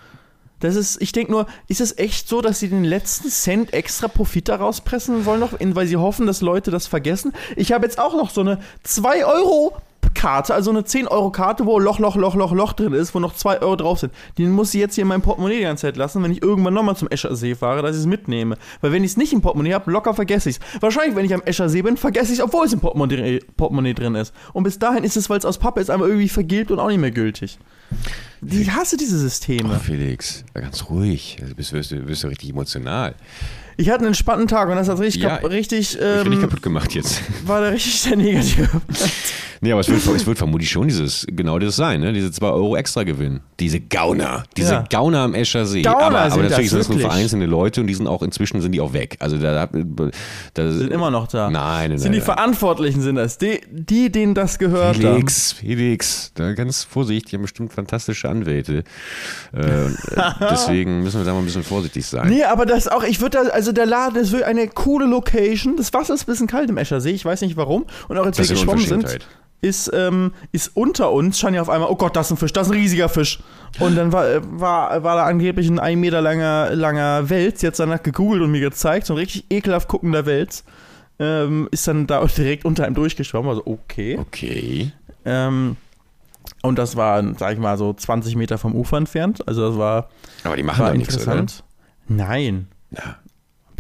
Das ist, ich denke nur, ist es echt so, dass sie den letzten Cent extra Profit daraus pressen wollen, noch, weil sie hoffen, dass Leute das vergessen? Ich habe jetzt auch noch so eine 2 Euro Karte, also eine 10-Euro-Karte, wo Loch, Loch, Loch, Loch, Loch drin ist, wo noch 2 Euro drauf sind. Die muss ich jetzt hier in meinem Portemonnaie die ganze Zeit lassen, wenn ich irgendwann nochmal zum Eschersee fahre, dass ich es mitnehme. Weil wenn ich es nicht im Portemonnaie habe, locker vergesse ich es. Wahrscheinlich, wenn ich am Eschersee bin, vergesse ich es, obwohl es im Portemonnaie, Portemonnaie drin ist. Und bis dahin ist es, weil es aus Pappe ist, aber irgendwie vergilbt und auch nicht mehr gültig. Ich hasse diese Systeme. Oh, Felix, ganz ruhig. Du bist, wirst, wirst du richtig emotional. Ich hatte einen entspannten Tag und das hat richtig, ja, richtig ähm, ich kaputt gemacht jetzt. (laughs) War der richtig sehr negativ. (laughs) Nee, aber es wird, es wird vermutlich schon dieses, genau das sein, ne? Diese 2 Euro extra Gewinn. Diese Gauner. Diese ja. Gauner am Escher See. Gauner aber, aber natürlich sind das nur vereinzelte Leute und die sind auch, inzwischen sind die auch weg. Also da, da sind immer noch da. Nein, nein. Sind die nein. Verantwortlichen sind das. Die, die, denen das gehört Felix, haben. Felix, da ganz vorsichtig, die haben bestimmt fantastische Anwälte. Äh, (laughs) deswegen müssen wir da mal ein bisschen vorsichtig sein. Nee, aber das auch, ich würde da, also der Laden ist wirklich eine coole Location. Das Wasser ist ein bisschen kalt im Escher See, ich weiß nicht warum. Und auch als das wir geschwommen sind ist, ähm, ist unter uns, stand ja auf einmal, oh Gott, das ist ein Fisch, das ist ein riesiger Fisch. Und dann war, war, war da angeblich ein ein Meter langer, langer Wels, jetzt danach gegoogelt und mir gezeigt, so ein richtig ekelhaft guckender Wels. Ähm, ist dann da (laughs) direkt unter einem durchgeschwommen, also okay. Okay. Ähm, und das war, sag ich mal, so 20 Meter vom Ufer entfernt. Also das war. Aber die machen da nichts, oder? Nein. Ja.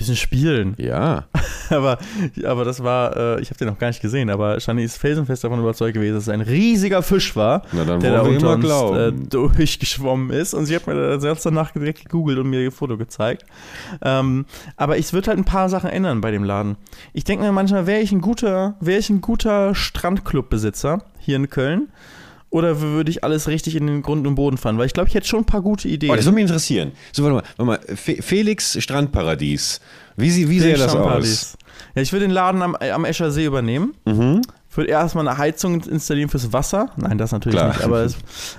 Bisschen spielen. Ja. (laughs) aber, aber das war, äh, ich habe den noch gar nicht gesehen, aber Shani ist felsenfest davon überzeugt gewesen, dass es ein riesiger Fisch war, der da unter uns äh, durchgeschwommen ist. Und sie hat mir selbst danach direkt gegoogelt und mir ihr Foto gezeigt. Ähm, aber ich würde halt ein paar Sachen ändern bei dem Laden. Ich denke mir manchmal, wäre ich ein guter, wäre ich ein guter Strandclubbesitzer hier in Köln oder würde ich alles richtig in den Grund und Boden fahren? Weil ich glaube, ich hätte schon ein paar gute Ideen. Oh, das würde mich interessieren. So, warte mal, warte mal. Felix Strandparadies. Wie, sie, wie sähe das aus? Ja, ich würde den Laden am, am Escher See übernehmen. Mhm. Würde erstmal eine Heizung installieren fürs Wasser. Nein, das natürlich Klar. nicht. Aber,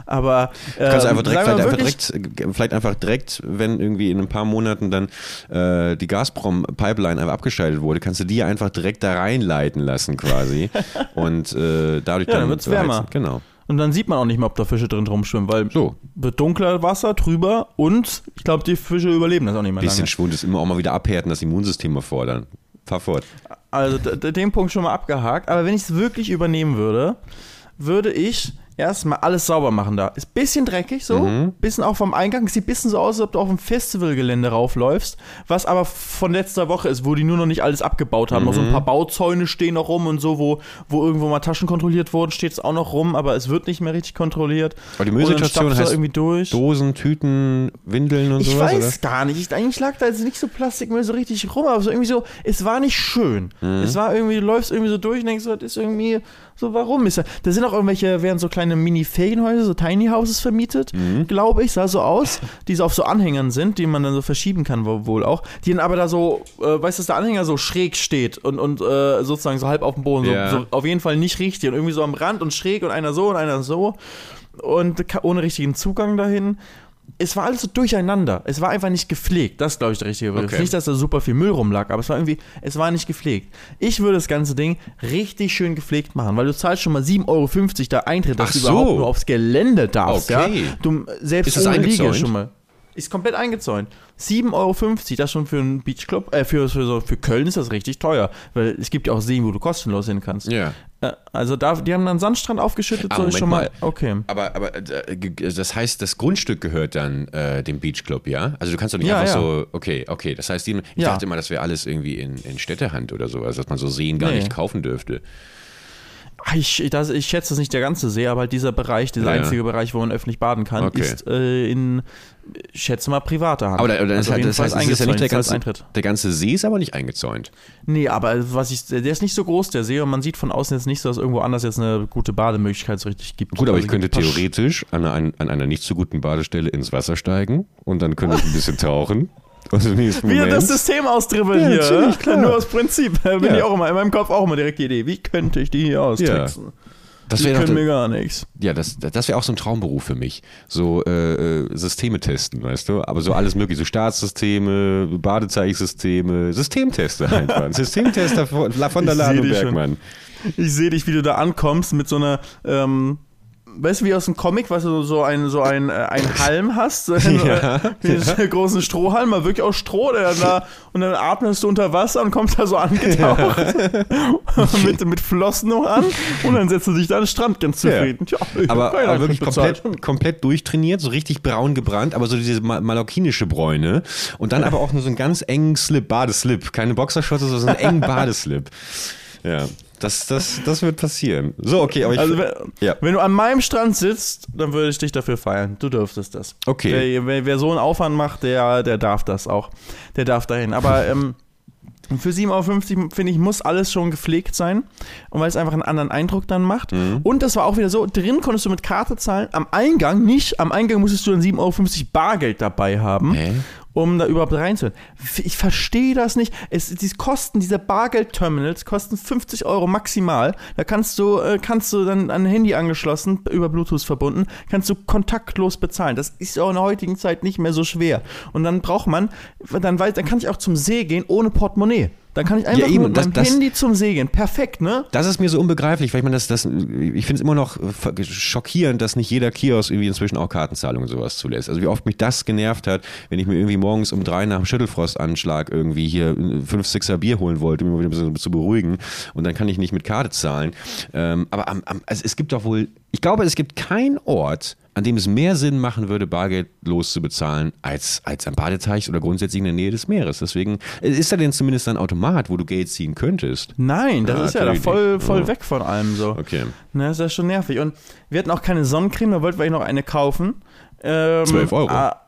aber äh, (laughs) kannst du einfach direkt, vielleicht einfach direkt, vielleicht einfach direkt, wenn irgendwie in ein paar Monaten dann äh, die Gazprom-Pipeline einfach abgeschaltet wurde, kannst du die einfach direkt da reinleiten lassen quasi. (laughs) und äh, dadurch ja, dann, dann wird es wärmer. Genau. Und dann sieht man auch nicht mehr, ob da Fische drin rumschwimmen, weil so. wird dunkler Wasser drüber und ich glaube, die Fische überleben das auch nicht mehr. Ein bisschen lange. Schwund ist immer auch mal wieder abhärten, das Immunsystem erfordern. Fahr fort. Also den Punkt schon mal abgehakt. Aber wenn ich es wirklich übernehmen würde, würde ich erstmal alles sauber machen da. Ist ein bisschen dreckig so, mhm. bisschen auch vom Eingang. Sieht ein bisschen so aus, als ob du auf dem Festivalgelände raufläufst. Was aber von letzter Woche ist, wo die nur noch nicht alles abgebaut haben. Mhm. Noch so ein paar Bauzäune stehen noch rum und so, wo, wo irgendwo mal Taschen kontrolliert wurden, steht es auch noch rum, aber es wird nicht mehr richtig kontrolliert. Aber die Müllsituation heißt irgendwie durch. Dosen, Tüten, Windeln und ich sowas, Ich weiß oder? gar nicht. Ich, eigentlich lag da jetzt nicht so Plastikmüll so richtig rum, aber so irgendwie so, es war nicht schön. Mhm. Es war irgendwie, du läufst irgendwie so durch und denkst so, das ist irgendwie so, warum ist er? Da sind auch irgendwelche, werden so kleine Mini-Ferienhäuser, so Tiny Houses vermietet, mhm. glaube ich, sah so aus, die so auf so Anhängern sind, die man dann so verschieben kann, wohl auch. Die dann aber da so, äh, weißt du, dass der Anhänger so schräg steht und, und äh, sozusagen so halb auf dem Boden, yeah. so, so, auf jeden Fall nicht richtig und irgendwie so am Rand und schräg und einer so und einer so und ohne richtigen Zugang dahin es war alles so durcheinander. Es war einfach nicht gepflegt. Das ist, glaube ich, der richtige Begriff. Okay. Nicht, dass da super viel Müll rumlag, aber es war irgendwie, es war nicht gepflegt. Ich würde das ganze Ding richtig schön gepflegt machen, weil du zahlst schon mal 7,50 Euro da Eintritt, dass Ach du so. überhaupt nur aufs Gelände darfst. Okay. Ja? Du, selbst ist das ohne Liege schon mal. Ist komplett eingezäunt. 7,50 Euro, das schon für einen Beachclub, äh, für, für, für Köln ist das richtig teuer, weil es gibt ja auch Seen, wo du kostenlos hin kannst. Ja. Äh, also da, die haben dann Sandstrand aufgeschüttet, ah, so ist schon mal, okay. Aber, aber äh, das heißt, das Grundstück gehört dann äh, dem Beachclub, ja? Also du kannst doch nicht ja, einfach ja. so, okay, okay, das heißt, ich ja. dachte immer, das wäre alles irgendwie in, in Städtehand oder sowas, dass man so Seen gar nee. nicht kaufen dürfte. Ich, das, ich schätze das nicht der ganze See, aber halt dieser Bereich, dieser ja. einzige Bereich, wo man öffentlich baden kann, okay. ist äh, in, ich schätze mal, privater Hand. Aber da, also das, das heißt, ist ja nicht der ganze, der ganze See ist aber nicht eingezäunt. Nee, aber was ich, der ist nicht so groß, der See, und man sieht von außen jetzt nicht so, dass irgendwo anders jetzt eine gute Bademöglichkeit so richtig gibt. Gut, aber also ich könnte theoretisch an, einer, an einer nicht so guten Badestelle ins Wasser steigen und dann könnte ich ein bisschen tauchen. (laughs) Wie das System austribbeln ja, hier. Natürlich, klar. Nur aus Prinzip. (laughs) Bin ja. ich auch immer, in meinem Kopf auch immer direkt die Idee. Wie könnte ich die hier austricksen? Ja. Das die können mir gar nichts. Ja, das, das wäre auch so ein Traumberuf für mich. So äh, äh, Systeme testen, weißt du? Aber so alles mögliche. So Staatssysteme, Badezeichensysteme, Systemtester einfach. (laughs) Systemtester von, von der Lade Bergmann. Ich sehe dich, wie du da ankommst mit so einer ähm, weißt du, wie aus dem Comic, weißt du, so ein, so ein, äh, ein Halm hast, so (laughs) einen, ja, diesen ja. großen Strohhalm, mal wirklich aus Stroh, der da, und dann atmest du unter Wasser und kommst da so angetaucht. Ja. (laughs) mit, mit Flossen noch an und dann setzt du dich da an den Strand ganz zufrieden. Ja. aber, aber wirklich komplett, komplett durchtrainiert, so richtig braun gebrannt, aber so diese malokinische Bräune und dann aber auch nur so einen ganz engen Slip, Badeslip, keine Boxershorts, sondern so einen engen (laughs) Badeslip. Ja. Das, das, das wird passieren. So, okay, aber ich. Also, wenn, ja. wenn du an meinem Strand sitzt, dann würde ich dich dafür feiern. Du dürftest das. Okay. Wer, wer so einen Aufwand macht, der, der darf das auch. Der darf dahin. Aber (laughs) ähm, für 7,50 Euro, finde ich, muss alles schon gepflegt sein. Und weil es einfach einen anderen Eindruck dann macht. Mhm. Und das war auch wieder so: drin konntest du mit Karte zahlen, am Eingang nicht. Am Eingang musstest du dann 7,50 Euro Bargeld dabei haben. Hä? Um da überhaupt reinzuhören. Ich verstehe das nicht. Es, die Kosten dieser Bargeld-Terminals kosten 50 Euro maximal. Da kannst du, äh, kannst du dann an ein Handy angeschlossen, über Bluetooth verbunden, kannst du kontaktlos bezahlen. Das ist auch in der heutigen Zeit nicht mehr so schwer. Und dann braucht man, dann, weiß, dann kann ich auch zum See gehen ohne Portemonnaie. Dann kann ich einfach ja, eben, mit meinem das, Handy zum Segeln. Perfekt, ne? Das ist mir so unbegreiflich, weil ich meine, das, das, ich finde es immer noch schockierend, dass nicht jeder Kiosk irgendwie inzwischen auch Kartenzahlungen und sowas zulässt. Also wie oft mich das genervt hat, wenn ich mir irgendwie morgens um drei nach dem Schüttelfrostanschlag irgendwie hier fünf, sechser Bier holen wollte, um mich ein bisschen zu beruhigen und dann kann ich nicht mit Karte zahlen. Ähm, aber am, am, also es gibt doch wohl, ich glaube, es gibt keinen Ort, an dem es mehr Sinn machen würde, bargeldlos zu bezahlen, als, als am Badeteich oder grundsätzlich in der Nähe des Meeres. Deswegen ist da denn zumindest ein Automat, wo du Geld ziehen könntest? Nein, das ah, ist ja da voll, voll oh. weg von allem so. Okay. Ne, das ist ja schon nervig. Und wir hatten auch keine Sonnencreme, da wollten wir noch eine kaufen. Ähm, 12 Euro. Ah,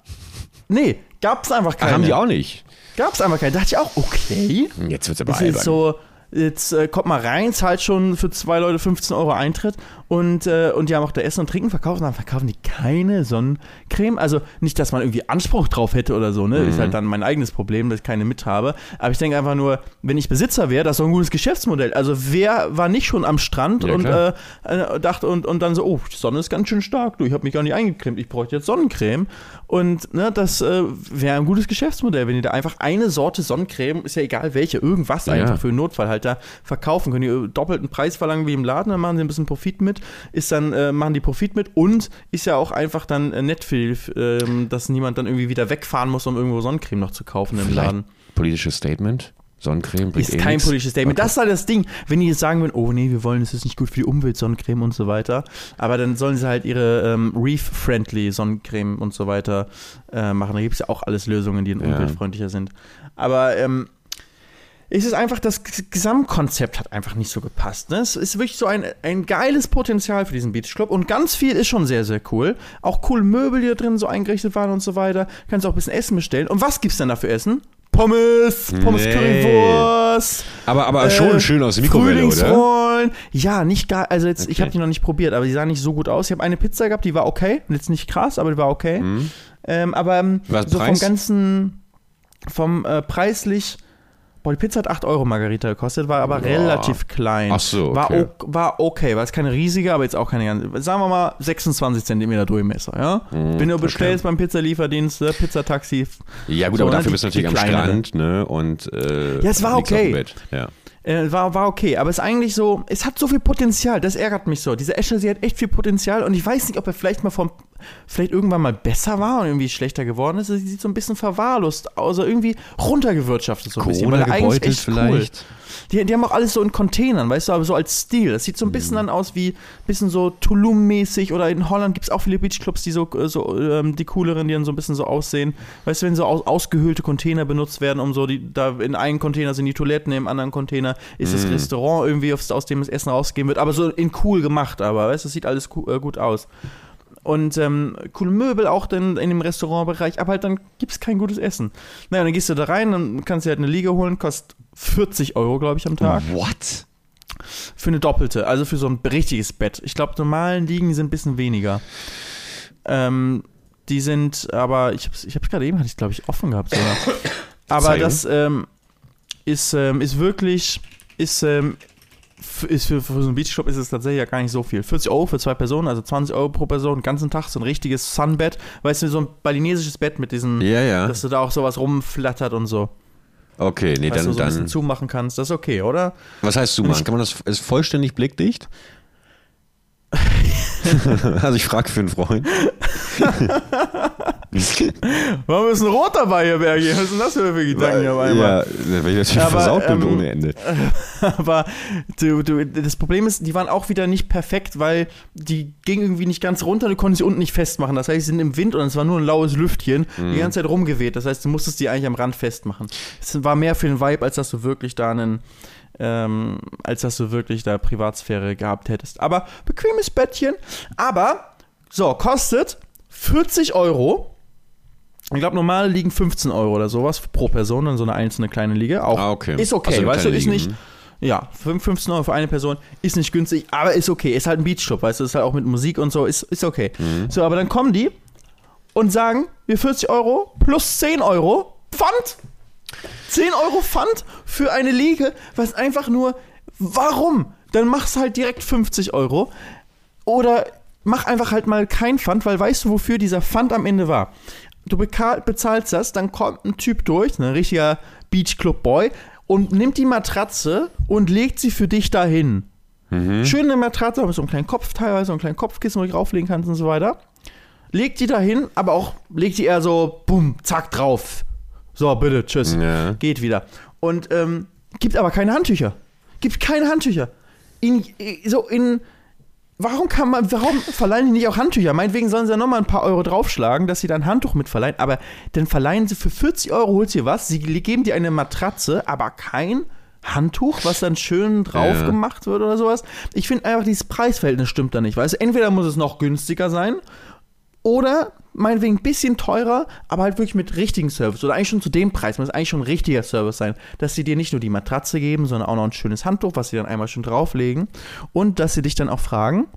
nee, gab's einfach keine. Ach, haben die auch nicht. Gab's einfach keine. Da dachte ich auch, okay. Jetzt wird's aber das albern. Ist so, jetzt äh, kommt mal rein, zahlt schon für zwei Leute 15 Euro Eintritt und, äh, und die haben auch da Essen und Trinken verkauft, dann verkaufen die keine Sonnencreme. Also nicht, dass man irgendwie Anspruch drauf hätte oder so, ne? Mhm. Ist halt dann mein eigenes Problem, dass ich keine mit habe. Aber ich denke einfach nur, wenn ich Besitzer wäre, das ist doch ein gutes Geschäftsmodell. Also wer war nicht schon am Strand ja, und äh, äh, dachte und, und dann so, oh, die Sonne ist ganz schön stark, du, ich habe mich gar nicht eingecremt, ich bräuchte jetzt Sonnencreme. Und ne, das äh, wäre ein gutes Geschäftsmodell, wenn ihr da einfach eine Sorte Sonnencreme, ist ja egal welche, irgendwas ja. einfach für einen Notfall halt da verkaufen könnt. Ihr doppelten Preis verlangen wie im Laden, dann machen sie ein bisschen Profit mit, ist dann, äh, machen die Profit mit und ist ja auch einfach dann äh, nett für, äh, dass niemand dann irgendwie wieder wegfahren muss, um irgendwo Sonnencreme noch zu kaufen im Vielleicht Laden. Politisches Statement. Sonnencreme bringt ist eh kein nix. politisches Statement. Okay. Das ist halt das Ding. Wenn die jetzt sagen würden, oh nee, wir wollen, es ist nicht gut für die Umwelt, Sonnencreme und so weiter. Aber dann sollen sie halt ihre ähm, Reef-friendly Sonnencreme und so weiter äh, machen. Da gibt es ja auch alles Lösungen, die Ja. umweltfreundlicher sind. Aber ähm, es ist einfach, das Gesamtkonzept hat einfach nicht so gepasst. Ne? Es ist wirklich so ein, ein geiles Potenzial für diesen Beachclub und ganz viel ist schon sehr, sehr cool. Auch coole Möbel, die da drin so eingerichtet waren und so weiter. Kannst auch ein bisschen Essen bestellen. Und was gibt's denn da für Essen? Pommes, Pommes Nee. Currywurst. Aber, aber äh, schon schön aus der Mikrowelle, oder? Frühlingsrollen. Ja, nicht geil. Also jetzt, ich Okay. habe die noch nicht probiert, aber die sahen nicht so gut aus. Ich habe eine Pizza gehabt, die war okay. Jetzt nicht krass, aber die war okay. Ähm, aber ähm, Mhm. Was, so vom Preis? ganzen, vom äh, preislich, boah, die Pizza hat 8 Euro Margarita gekostet, war aber Boah. relativ klein. Ach so, War, okay. ok, war okay, war jetzt keine riesige, aber jetzt auch keine ganze, sagen wir mal 26 Zentimeter Durchmesser, ja. Mhm, Wenn du bestellst beim Pizzalieferdienst, äh, Pizzataxi, Ja, gut, So, aber ne, dafür die- bist du natürlich am kleinere. Strand, ne? Und, äh, Ja, es war okay. Ja. Äh, war, war okay, aber es ist eigentlich so, es hat so viel Potenzial, das ärgert mich so. Dieser Escher, sie hat echt viel Potenzial und ich weiß nicht, ob er vielleicht mal vom, vielleicht irgendwann mal besser war und irgendwie schlechter geworden ist. Sie sieht so ein bisschen verwahrlost aus, also irgendwie runtergewirtschaftet so ein bisschen. weil eigentlich echt vielleicht. Die, die haben auch alles so in Containern, weißt du, aber so als Stil. Das sieht so ein bisschen Mhm. dann aus wie, bisschen so Tulum-mäßig oder in Holland gibt es auch viele Beachclubs, die so, so ähm, die cooleren, die dann so ein bisschen so aussehen. Weißt du, wenn so aus, ausgehöhlte Container benutzt werden, um so die, da in einem Container sind die Toiletten, im anderen Container ist Mhm. das Restaurant irgendwie, aus, aus dem das Essen rausgehen wird, aber so in cool gemacht, aber weißt du, das sieht alles äh, gut aus. Und ähm, coole Möbel auch dann in dem Restaurantbereich, aber halt dann gibt es kein gutes Essen. Naja, dann gehst du da rein, dann kannst du halt eine Liege holen, kostet 40 Euro, glaube ich, am Tag. What? Für eine doppelte, also für so ein richtiges Bett. Ich glaube, normalen Liegen sind ein bisschen weniger. Ähm, die sind, aber ich habe ich hab's gerade eben, hatte ich glaube ich offen gehabt sogar. (coughs) Aber das ähm, ist, ähm, ist wirklich, ist, ähm, ist für, für so einen Beachclub ist es tatsächlich ja gar nicht so viel. 40 Euro für zwei Personen, also 20 Euro pro Person, den ganzen Tag, so ein richtiges Sunbett. Weißt du, so ein balinesisches Bett mit diesen, Ja, ja. dass du da auch sowas rumflattert und so. Okay, nee, Weißt du, dann, so ein bisschen dann. zumachen kannst, das ist okay, oder? Was heißt zumachen? Kann man das, ist vollständig blickdicht? (laughs) (laughs) also ich frage für einen Freund. (laughs) (laughs) Warum ist ein Rot dabei hier, Bergi? Was sind das für Gedanken hier auf einmal? Ja, wäre ich natürlich Aber, versaut bin ähm, ohne Ende. (laughs) Aber du, du, das Problem ist, die waren auch wieder nicht perfekt, weil die gingen irgendwie nicht ganz runter, du konntest sie unten nicht festmachen. Das heißt, sie sind im Wind und es war nur ein laues Lüftchen, Mhm. die ganze Zeit rumgeweht. Das heißt, du musstest die eigentlich am Rand festmachen. Es war mehr für den Vibe, als dass du wirklich da einen, ähm, als dass du wirklich da Privatsphäre gehabt hättest. Aber bequemes Bettchen. Aber, so, kostet 40 Euro. Ich glaube, normale liegen 15 Euro oder sowas pro Person in so eine einzelne kleine Liege. Auch Ah, okay. ist okay, Also weißt du, ist nicht. hm. Ja, fünf- 15 Euro für eine Person ist nicht günstig, aber ist okay. Ist halt ein Beachclub, weißt du, ist halt auch mit Musik und so, ist, ist okay. Mhm. So, aber dann kommen die und sagen, wir 40 Euro plus 10 Euro Pfand. 10 Euro Pfand für eine Liege, was einfach nur, warum? Dann machst du halt direkt 50 Euro. Oder mach einfach halt mal kein Pfand, weil weißt du, wofür dieser Pfand am Ende war? Du bezahlst das, dann kommt ein Typ durch, ein richtiger Beachclub-Boy, und nimmt die Matratze und legt sie für dich dahin. Schöne Matratze, mit so einem kleinen Kopf teilweise, so einem kleinen Kopfkissen, wo du drauflegen kannst und so weiter. Legt die dahin, aber auch legt die eher so, bumm, zack, drauf. So, bitte, tschüss. Ja. Geht wieder. Und ähm, gibt aber keine Handtücher. Gibt keine Handtücher. In, so in. Warum kann man, warum verleihen die nicht auch Handtücher? Meinetwegen sollen sie ja nochmal ein paar Euro draufschlagen, dass sie dann ein Handtuch mit verleihen, aber dann verleihen sie für 40 Euro, holst du dir was, sie geben dir eine Matratze, aber kein Handtuch, was dann schön drauf Ja. gemacht wird oder sowas. Ich finde einfach, dieses Preisverhältnis stimmt da nicht, weißt du? Entweder muss es noch günstiger sein oder meinetwegen ein bisschen teurer, aber halt wirklich mit richtigen Service. Oder eigentlich schon zu dem Preis. Muss eigentlich schon ein richtiger Service sein. Dass sie dir nicht nur die Matratze geben, sondern auch noch ein schönes Handtuch, was sie dann einmal schon drauflegen. Und dass sie dich dann auch fragen,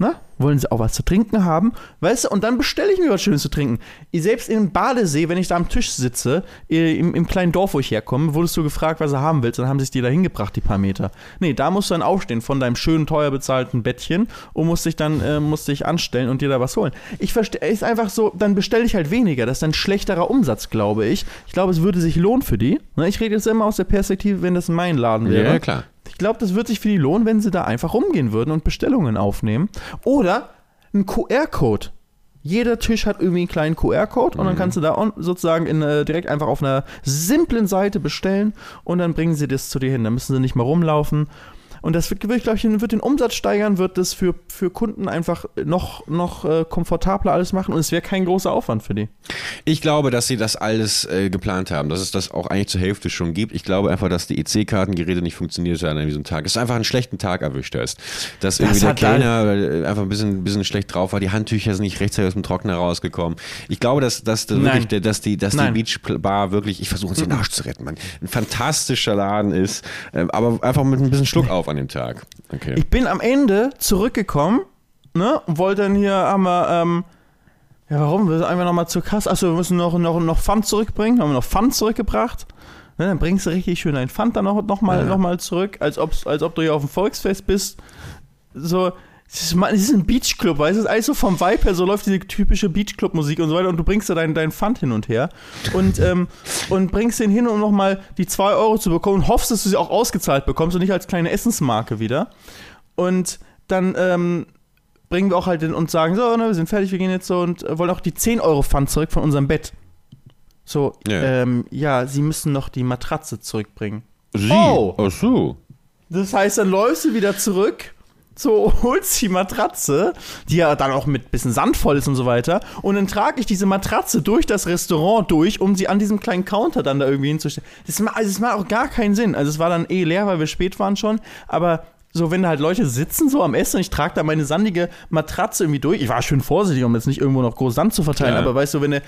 na, wollen sie auch was zu trinken haben? Weißt du, und dann bestelle ich mir was Schönes zu trinken. Ich selbst im Badesee, wenn ich da am Tisch sitze, äh, im, im kleinen Dorf, wo ich herkomme, wurdest du gefragt, was du haben willst, dann haben sie es dir da hingebracht, die paar Meter. Nee, da musst du dann aufstehen von deinem schönen, teuer bezahlten Bettchen und musst dich dann äh, musst dich anstellen und dir da was holen. Ich verstehe, ist einfach so, dann bestelle ich halt weniger. Das ist dann schlechterer Umsatz, glaube ich. Ich glaube, es würde sich lohnen für die. Ne, Ich rede jetzt immer aus der Perspektive, wenn das mein Laden wäre. Ja, klar. Ich glaube, das wird sich für die lohnen, wenn sie da einfach rumgehen würden und Bestellungen aufnehmen. Oder ein QR-Code. Jeder Tisch hat irgendwie einen kleinen QR-Code und dann mhm. kannst du da sozusagen in, äh, direkt einfach auf einer simplen Seite bestellen und dann bringen sie das zu dir hin. Da müssen sie nicht mal rumlaufen. Und das wird, glaube ich, wird den Umsatz steigern, wird das für, für Kunden einfach noch, noch äh, komfortabler alles machen und es wäre kein großer Aufwand für die. Ich glaube, dass sie das alles äh, geplant haben, dass es das auch eigentlich zur Hälfte schon gibt. Ich glaube einfach, dass die EC-Kartengeräte nicht funktioniert haben an diesem Tag. Es ist einfach einen schlechten Tag erwischt hast. Dass irgendwie das der Kellner äh, einfach ein bisschen, ein bisschen schlecht drauf war, die Handtücher sind nicht rechtzeitig aus dem Trockner rausgekommen. Ich glaube, dass, dass, dass wirklich, dass die, dass die Beachbar wirklich, ich versuche uns den Arsch zu retten, man, ein fantastischer Laden ist, äh, aber einfach mit ein bisschen Schluck auf (laughs) an dem Tag. Okay. Ich bin am Ende zurückgekommen, ne, und wollte dann hier, haben wir, ähm, ja, warum? Wir sind einfach nochmal zur Kasse. Achso, wir müssen noch, noch, noch Pfand zurückbringen. Haben wir noch Pfand zurückgebracht. Ne, dann bringst du richtig schön ein Pfand dann noch, noch, mal, ja. noch mal zurück, als, als ob du hier auf dem Volksfest bist. So, es ist, es ist ein Beachclub, weißt du? Es ist alles so vom Vibe her, so läuft diese typische Beachclub-Musik und so weiter und du bringst da deinen dein Pfand hin und her und, ähm, und bringst den hin, um nochmal die 2 Euro zu bekommen und hoffst, dass du sie auch ausgezahlt bekommst und nicht als kleine Essensmarke wieder. Und dann ähm, bringen wir auch halt den und sagen, so, ne, wir sind fertig, wir gehen jetzt so und äh, wollen auch die 10 Euro Pfand zurück von unserem Bett. So, ja, ähm, ja sie müssen noch die Matratze zurückbringen. Sie? Oh! Ach so. Das heißt, dann läufst du wieder zurück so holst die Matratze, die ja dann auch mit bisschen Sand voll ist und so weiter. Und dann trage ich diese Matratze durch das Restaurant durch, um sie an diesem kleinen Counter dann da irgendwie hinzustellen. Das, also das macht auch gar keinen Sinn. Also es war dann eh leer, weil wir spät waren schon. Aber so, wenn da halt Leute sitzen so am Essen und ich trage da meine sandige Matratze irgendwie durch. Ich war schön vorsichtig, um jetzt nicht irgendwo noch groß Sand zu verteilen, ja. aber weißt du, wenn, äh,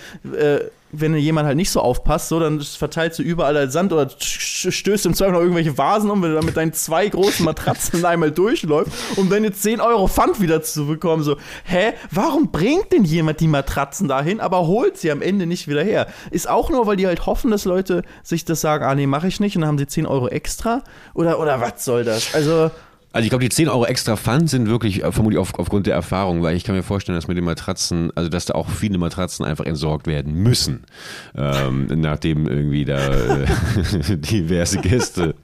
wenn jemand halt nicht so aufpasst, so, dann verteilst du überall halt Sand oder stößt im Zweifel noch irgendwelche Vasen um, wenn du da mit deinen zwei großen Matratzen (laughs) einmal durchläufst, um dann jetzt 10 Euro Pfand wieder zu bekommen. So, hä, warum bringt denn jemand die Matratzen dahin, aber holt sie am Ende nicht wieder her? Ist auch nur, weil die halt hoffen, dass Leute sich das sagen, ah nee, mach ich nicht und dann haben sie 10 Euro extra? Oder, oder was soll das? Also. Also ich glaube, die 10 Euro extra Pfand sind wirklich äh, vermutlich auf, aufgrund der Erfahrung, weil ich kann mir vorstellen, dass mit den Matratzen, also dass da auch viele Matratzen einfach entsorgt werden müssen, ähm, (laughs) nachdem irgendwie da äh, (laughs) diverse Gäste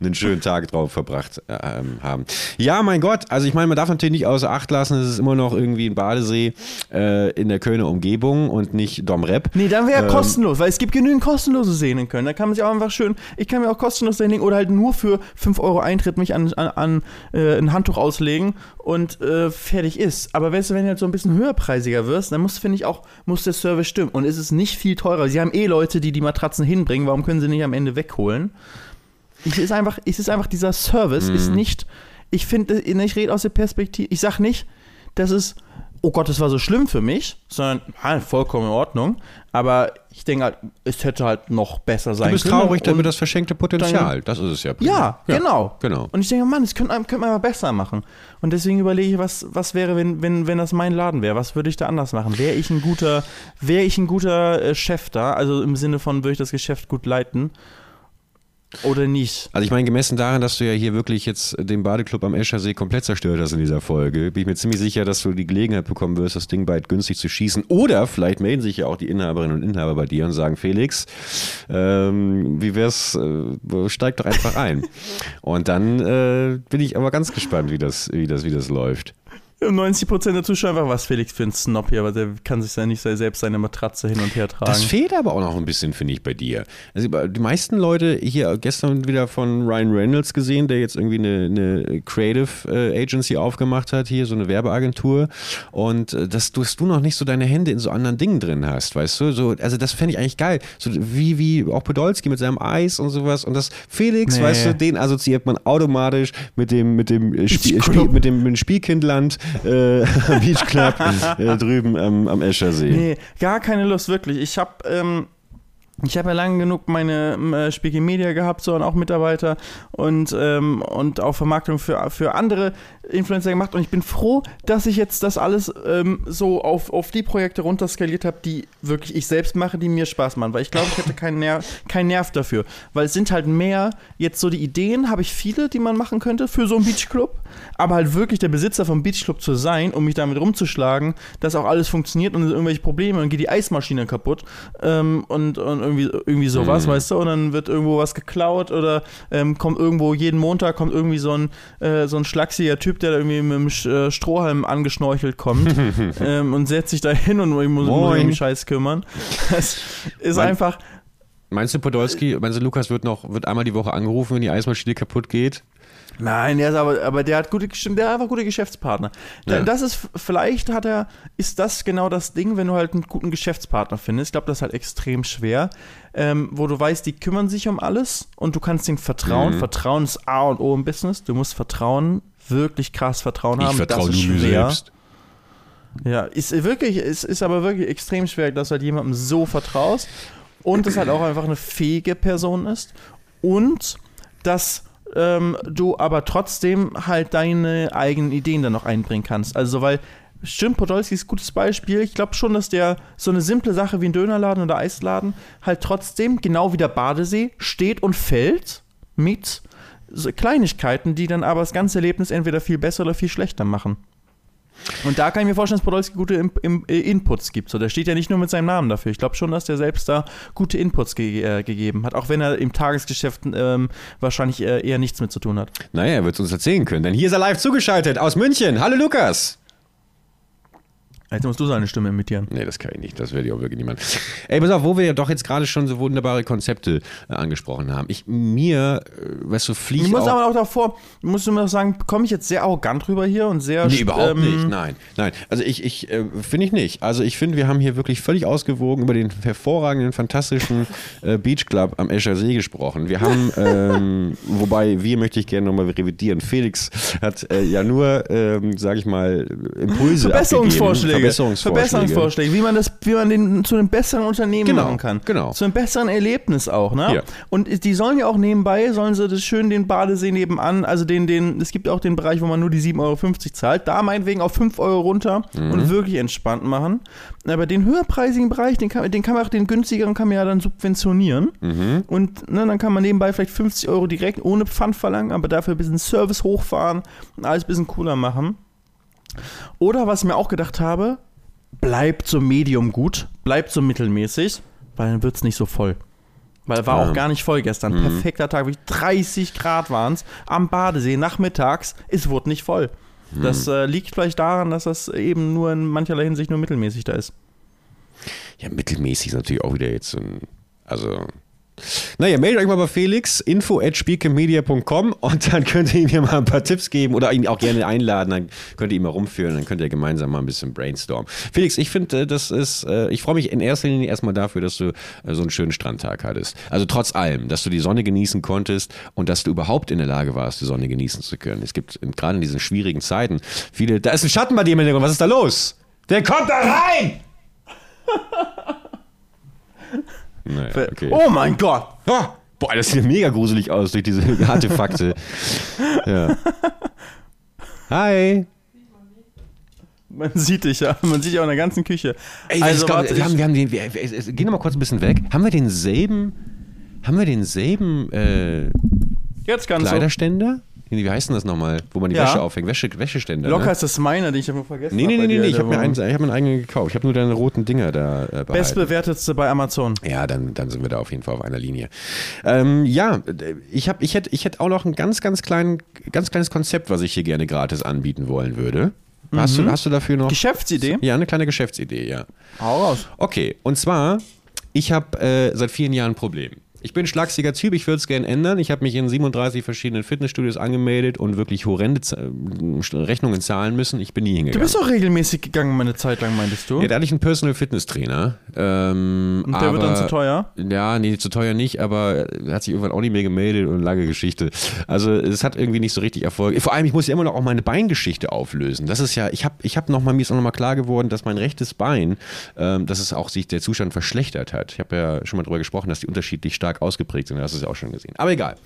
einen schönen Tag drauf verbracht äh, haben. Ja, mein Gott, also ich meine, man darf natürlich nicht außer Acht lassen, es ist immer noch irgendwie ein Badesee äh, in der Kölner Umgebung und nicht Domrep. Nee, dann wäre ähm, kostenlos, weil es gibt genügend kostenlose Seen in Köln. Da kann man sich auch einfach schön, ich kann mir auch kostenlos dahin oder halt nur für 5 Euro Eintritt mich an, an, an äh, ein Handtuch auslegen und äh, fertig ist. Aber weißt du, wenn du jetzt so ein bisschen höherpreisiger wirst, dann muss, finde ich, auch, muss der Service stimmen. Und es ist nicht viel teurer. Sie haben eh Leute, die die Matratzen hinbringen. Warum können sie nicht am Ende wegholen? Es ist einfach, es ist einfach dieser Service, mhm. ist nicht, ich finde, ich rede aus der Perspektive, ich sage nicht, dass es oh Gott, das war so schlimm für mich, sondern ja, vollkommen in Ordnung. Aber ich denke halt, es hätte halt noch besser sein können. Du bist können. traurig über das verschenkte Potenzial. Dann, das ist es ja. Ja, ja, genau. genau. Und ich denke, Mann, das könnte, könnte man aber besser machen. Und deswegen überlege ich, was, was wäre, wenn, wenn, wenn das mein Laden wäre? Was würde ich da anders machen? Wäre ich ein guter, wäre ich ein guter äh, Chef da? Also im Sinne von, würde ich das Geschäft gut leiten? Oder nicht? Also ich meine, gemessen daran, dass du ja hier wirklich jetzt den Badeclub am Eschersee komplett zerstört hast in dieser Folge, bin ich mir ziemlich sicher, dass du die Gelegenheit bekommen wirst, das Ding bald günstig zu schießen. Oder vielleicht melden sich ja auch die Inhaberinnen und Inhaber bei dir und sagen, Felix, ähm, wie wär's, äh, steig doch einfach ein. (laughs) und dann äh, bin ich aber ganz gespannt, wie das, wie das, wie das läuft. 90% der Zuschauer einfach, was Felix für ein Snob hier, aber der kann sich ja nicht selbst seine Matratze hin und her tragen. Das fehlt aber auch noch ein bisschen, finde ich, bei dir. Also die meisten Leute hier gestern wieder von Ryan Reynolds gesehen, der jetzt irgendwie eine, eine Creative äh, Agency aufgemacht hat, hier so eine Werbeagentur und äh, dass, du, dass du noch nicht so deine Hände in so anderen Dingen drin hast, weißt du? So, also das fände ich eigentlich geil. So wie, wie auch Podolski mit seinem Eis und sowas und das Felix, nee. weißt du, den assoziiert man automatisch mit dem, mit dem, Spiel, Spiel, mit dem, mit dem Spielkindland (laughs) äh, (laughs) Beach Club (laughs) äh, drüben am, am Eschersee. Nee, gar keine Lust, wirklich. Ich habe ähm, ich habe ja lange genug meine äh, Spiegel Media gehabt, so und auch Mitarbeiter und, ähm, und auch Vermarktung für, für andere Influencer gemacht. Und ich bin froh, dass ich jetzt das alles ähm, so auf, auf die Projekte runterskaliert habe, die wirklich ich selbst mache, die mir Spaß machen. Weil ich glaube, ich hätte keinen Nerv, keinen Nerv dafür. Weil es sind halt mehr, jetzt so die Ideen habe ich viele, die man machen könnte für so einen Beachclub. Aber halt wirklich der Besitzer vom Beachclub zu sein, um mich damit rumzuschlagen, dass auch alles funktioniert und irgendwelche Probleme und geht die Eismaschine kaputt ähm, und, und irgendwie, irgendwie sowas, mhm. weißt du, und dann wird irgendwo was geklaut oder ähm, kommt irgendwo jeden Montag kommt irgendwie so ein, äh, so ein schlachsiger Typ, der da irgendwie mit dem äh, Strohhalm angeschnorchelt kommt (laughs) ähm, und setzt sich da hin und muss, muss um den Scheiß kümmern. Das ist mein, einfach. Meinst du, Podolski, meinst du, Lukas wird noch, wird einmal die Woche angerufen, wenn die Eismaschine kaputt geht? Nein, der ist aber, aber der hat gute, der hat einfach gute Geschäftspartner. Ja. Das ist, vielleicht hat er, ist das genau das Ding, wenn du halt einen guten Geschäftspartner findest. Ich glaube, das ist halt extrem schwer, ähm, wo du weißt, die kümmern sich um alles und du kannst ihnen vertrauen. Mhm. Vertrauen ist A und O im Business. Du musst Vertrauen, wirklich krass Vertrauen haben. Ich vertraue nur mir selbst. Ja, ist wirklich, ist, ist aber wirklich extrem schwer, dass du halt jemandem so vertraust und es halt auch einfach eine fähige Person ist und dass ähm, du aber trotzdem halt deine eigenen Ideen dann noch einbringen kannst. Also, weil Stimmt, Podolski ist ein gutes Beispiel. Ich glaube schon, dass der so eine simple Sache wie ein Dönerladen oder Eisladen halt trotzdem, genau wie der Badesee, steht und fällt mit so Kleinigkeiten, die dann aber das ganze Erlebnis entweder viel besser oder viel schlechter machen. Und da kann ich mir vorstellen, dass Podolski gute In In äh, Inputs gibt. So, der steht ja nicht nur mit seinem Namen dafür. Ich glaube schon, dass der selbst da gute Inputs ge äh, gegeben hat, auch wenn er im Tagesgeschäft ähm, wahrscheinlich äh, eher nichts mit zu tun hat. Naja, er wird es uns erzählen können, denn hier ist er live zugeschaltet aus München. Hallo Lukas! Jetzt musst du seine Stimme imitieren. Nee, das kann ich nicht. Das werde ich auch wirklich niemand. Ey, pass auf, wo wir ja doch jetzt gerade schon so wunderbare Konzepte äh, angesprochen haben. Ich, mir, äh, weißt du, fliege Ich muss auch, aber auch davor, musst du mir auch sagen, komme ich jetzt sehr arrogant rüber hier und sehr. Nee, überhaupt ähm, nicht. Nein, nein. Also ich, ich äh, finde ich nicht. Also ich finde, wir haben hier wirklich völlig ausgewogen über den hervorragenden, fantastischen äh, Beach Club am Escher See gesprochen. Wir haben, (laughs) ähm, wobei, wir möchte ich gerne nochmal revidieren. Felix hat äh, ja nur, ähm, sage ich mal, Impulse Verbesserungsvorschläge. Verbesserungsvorschläge. Verbesserungsvorschläge, wie man das, wie man den zu einem besseren Unternehmen genau, machen kann. Genau. Zu einem besseren Erlebnis auch, ne? Ja. Und die sollen ja auch nebenbei, sollen sie das schön den Badesee nebenan, also den, den, es gibt auch den Bereich, wo man nur die 7,50 Euro zahlt, da meinetwegen auf 5 Euro runter mhm. und wirklich entspannt machen. Aber den höherpreisigen Bereich, den kann, den kann man auch, den günstigeren kann man ja dann subventionieren. Mhm. Und ne, dann kann man nebenbei vielleicht 50 Euro direkt ohne Pfand verlangen, aber dafür ein bisschen Service hochfahren und alles ein bisschen cooler machen. Oder was ich mir auch gedacht habe, bleibt so medium gut, bleibt so mittelmäßig, weil dann wird es nicht so voll. Weil war ja. auch gar nicht voll gestern. Mhm. Perfekter Tag, wie 30 Grad waren es am Badesee nachmittags. Es wurde nicht voll. Mhm. Das äh, liegt vielleicht daran, dass das eben nur in mancherlei Hinsicht nur mittelmäßig da ist. Ja, mittelmäßig ist natürlich auch wieder jetzt so ein. Also, naja, meldet euch mal bei Felix, info at spielkemedia.com und dann könnt ihr ihm mal ein paar Tipps geben oder ihn auch gerne einladen, dann könnt ihr ihn mal rumführen, dann könnt ihr gemeinsam mal ein bisschen brainstormen. Felix, ich finde, äh, das ist, äh, ich freue mich in erster Linie erstmal dafür, dass du äh, so einen schönen Strandtag hattest. Also trotz allem, dass du die Sonne genießen konntest und dass du überhaupt in der Lage warst, die Sonne genießen zu können. Es gibt gerade in diesen schwierigen Zeiten viele, da ist ein Schatten bei dir, was ist da los? Der kommt da rein! (laughs) Naja, okay. Oh mein Gott! Ah, boah, das sieht mega gruselig aus durch diese (laughs) Artefakte. ja. Hi! Man sieht dich ja, man sieht dich auch in der ganzen Küche. Ey, also, glaub, wir, haben, wir haben den, wir, wir, geh nochmal kurz ein bisschen weg. Haben wir denselben, haben wir denselben äh, Jetzt ganz Kleiderständer? Wie heißt denn das nochmal, wo man die ja. Wäsche aufhängt? Wäsche, Wäscheständer. Locker ne? ist das meiner, den ich habe vergessen Nee, nee, nee, nee, nee. ich habe mir, einen, hab mir einen eigenen gekauft. Ich habe nur deine roten Dinger da äh, behalten. Bestbewertetste bei Amazon. Ja, dann, dann sind wir da auf jeden Fall auf einer Linie. Ähm, ja, ich, hab, ich hätte ich hätt auch noch ein ganz, ganz, klein, ganz kleines Konzept, was ich hier gerne gratis anbieten wollen würde. Hast, mhm. du, hast du dafür noch? Geschäftsidee? Ja, eine kleine Geschäftsidee, ja. Hau raus. Okay, und zwar, ich habe äh, seit vielen Jahren ein Problem. Ich bin schlagsiger Typ, ich würde es gerne ändern. Ich habe mich in 37 verschiedenen Fitnessstudios angemeldet und wirklich horrende Z Rechnungen zahlen müssen. Ich bin nie hingegangen. Du bist auch regelmäßig gegangen, meine Zeit lang, meintest du? Ja, da hatte ich einen Personal Fitness Trainer. Ähm, und der aber, wird dann zu teuer? Ja, nee, zu teuer nicht, aber er hat sich irgendwann auch nicht mehr gemeldet und lange Geschichte. Also es hat irgendwie nicht so richtig Erfolg. Vor allem, ich muss ja immer noch auch meine Beingeschichte auflösen. Das ist ja, ich habe ich hab noch mal, mir ist auch noch mal klar geworden, dass mein rechtes Bein, ähm, dass es auch sich der Zustand verschlechtert hat. Ich habe ja schon mal darüber gesprochen, dass die unterschiedlich stark stark ausgeprägt sind. Das ist ja auch schon gesehen. Aber egal.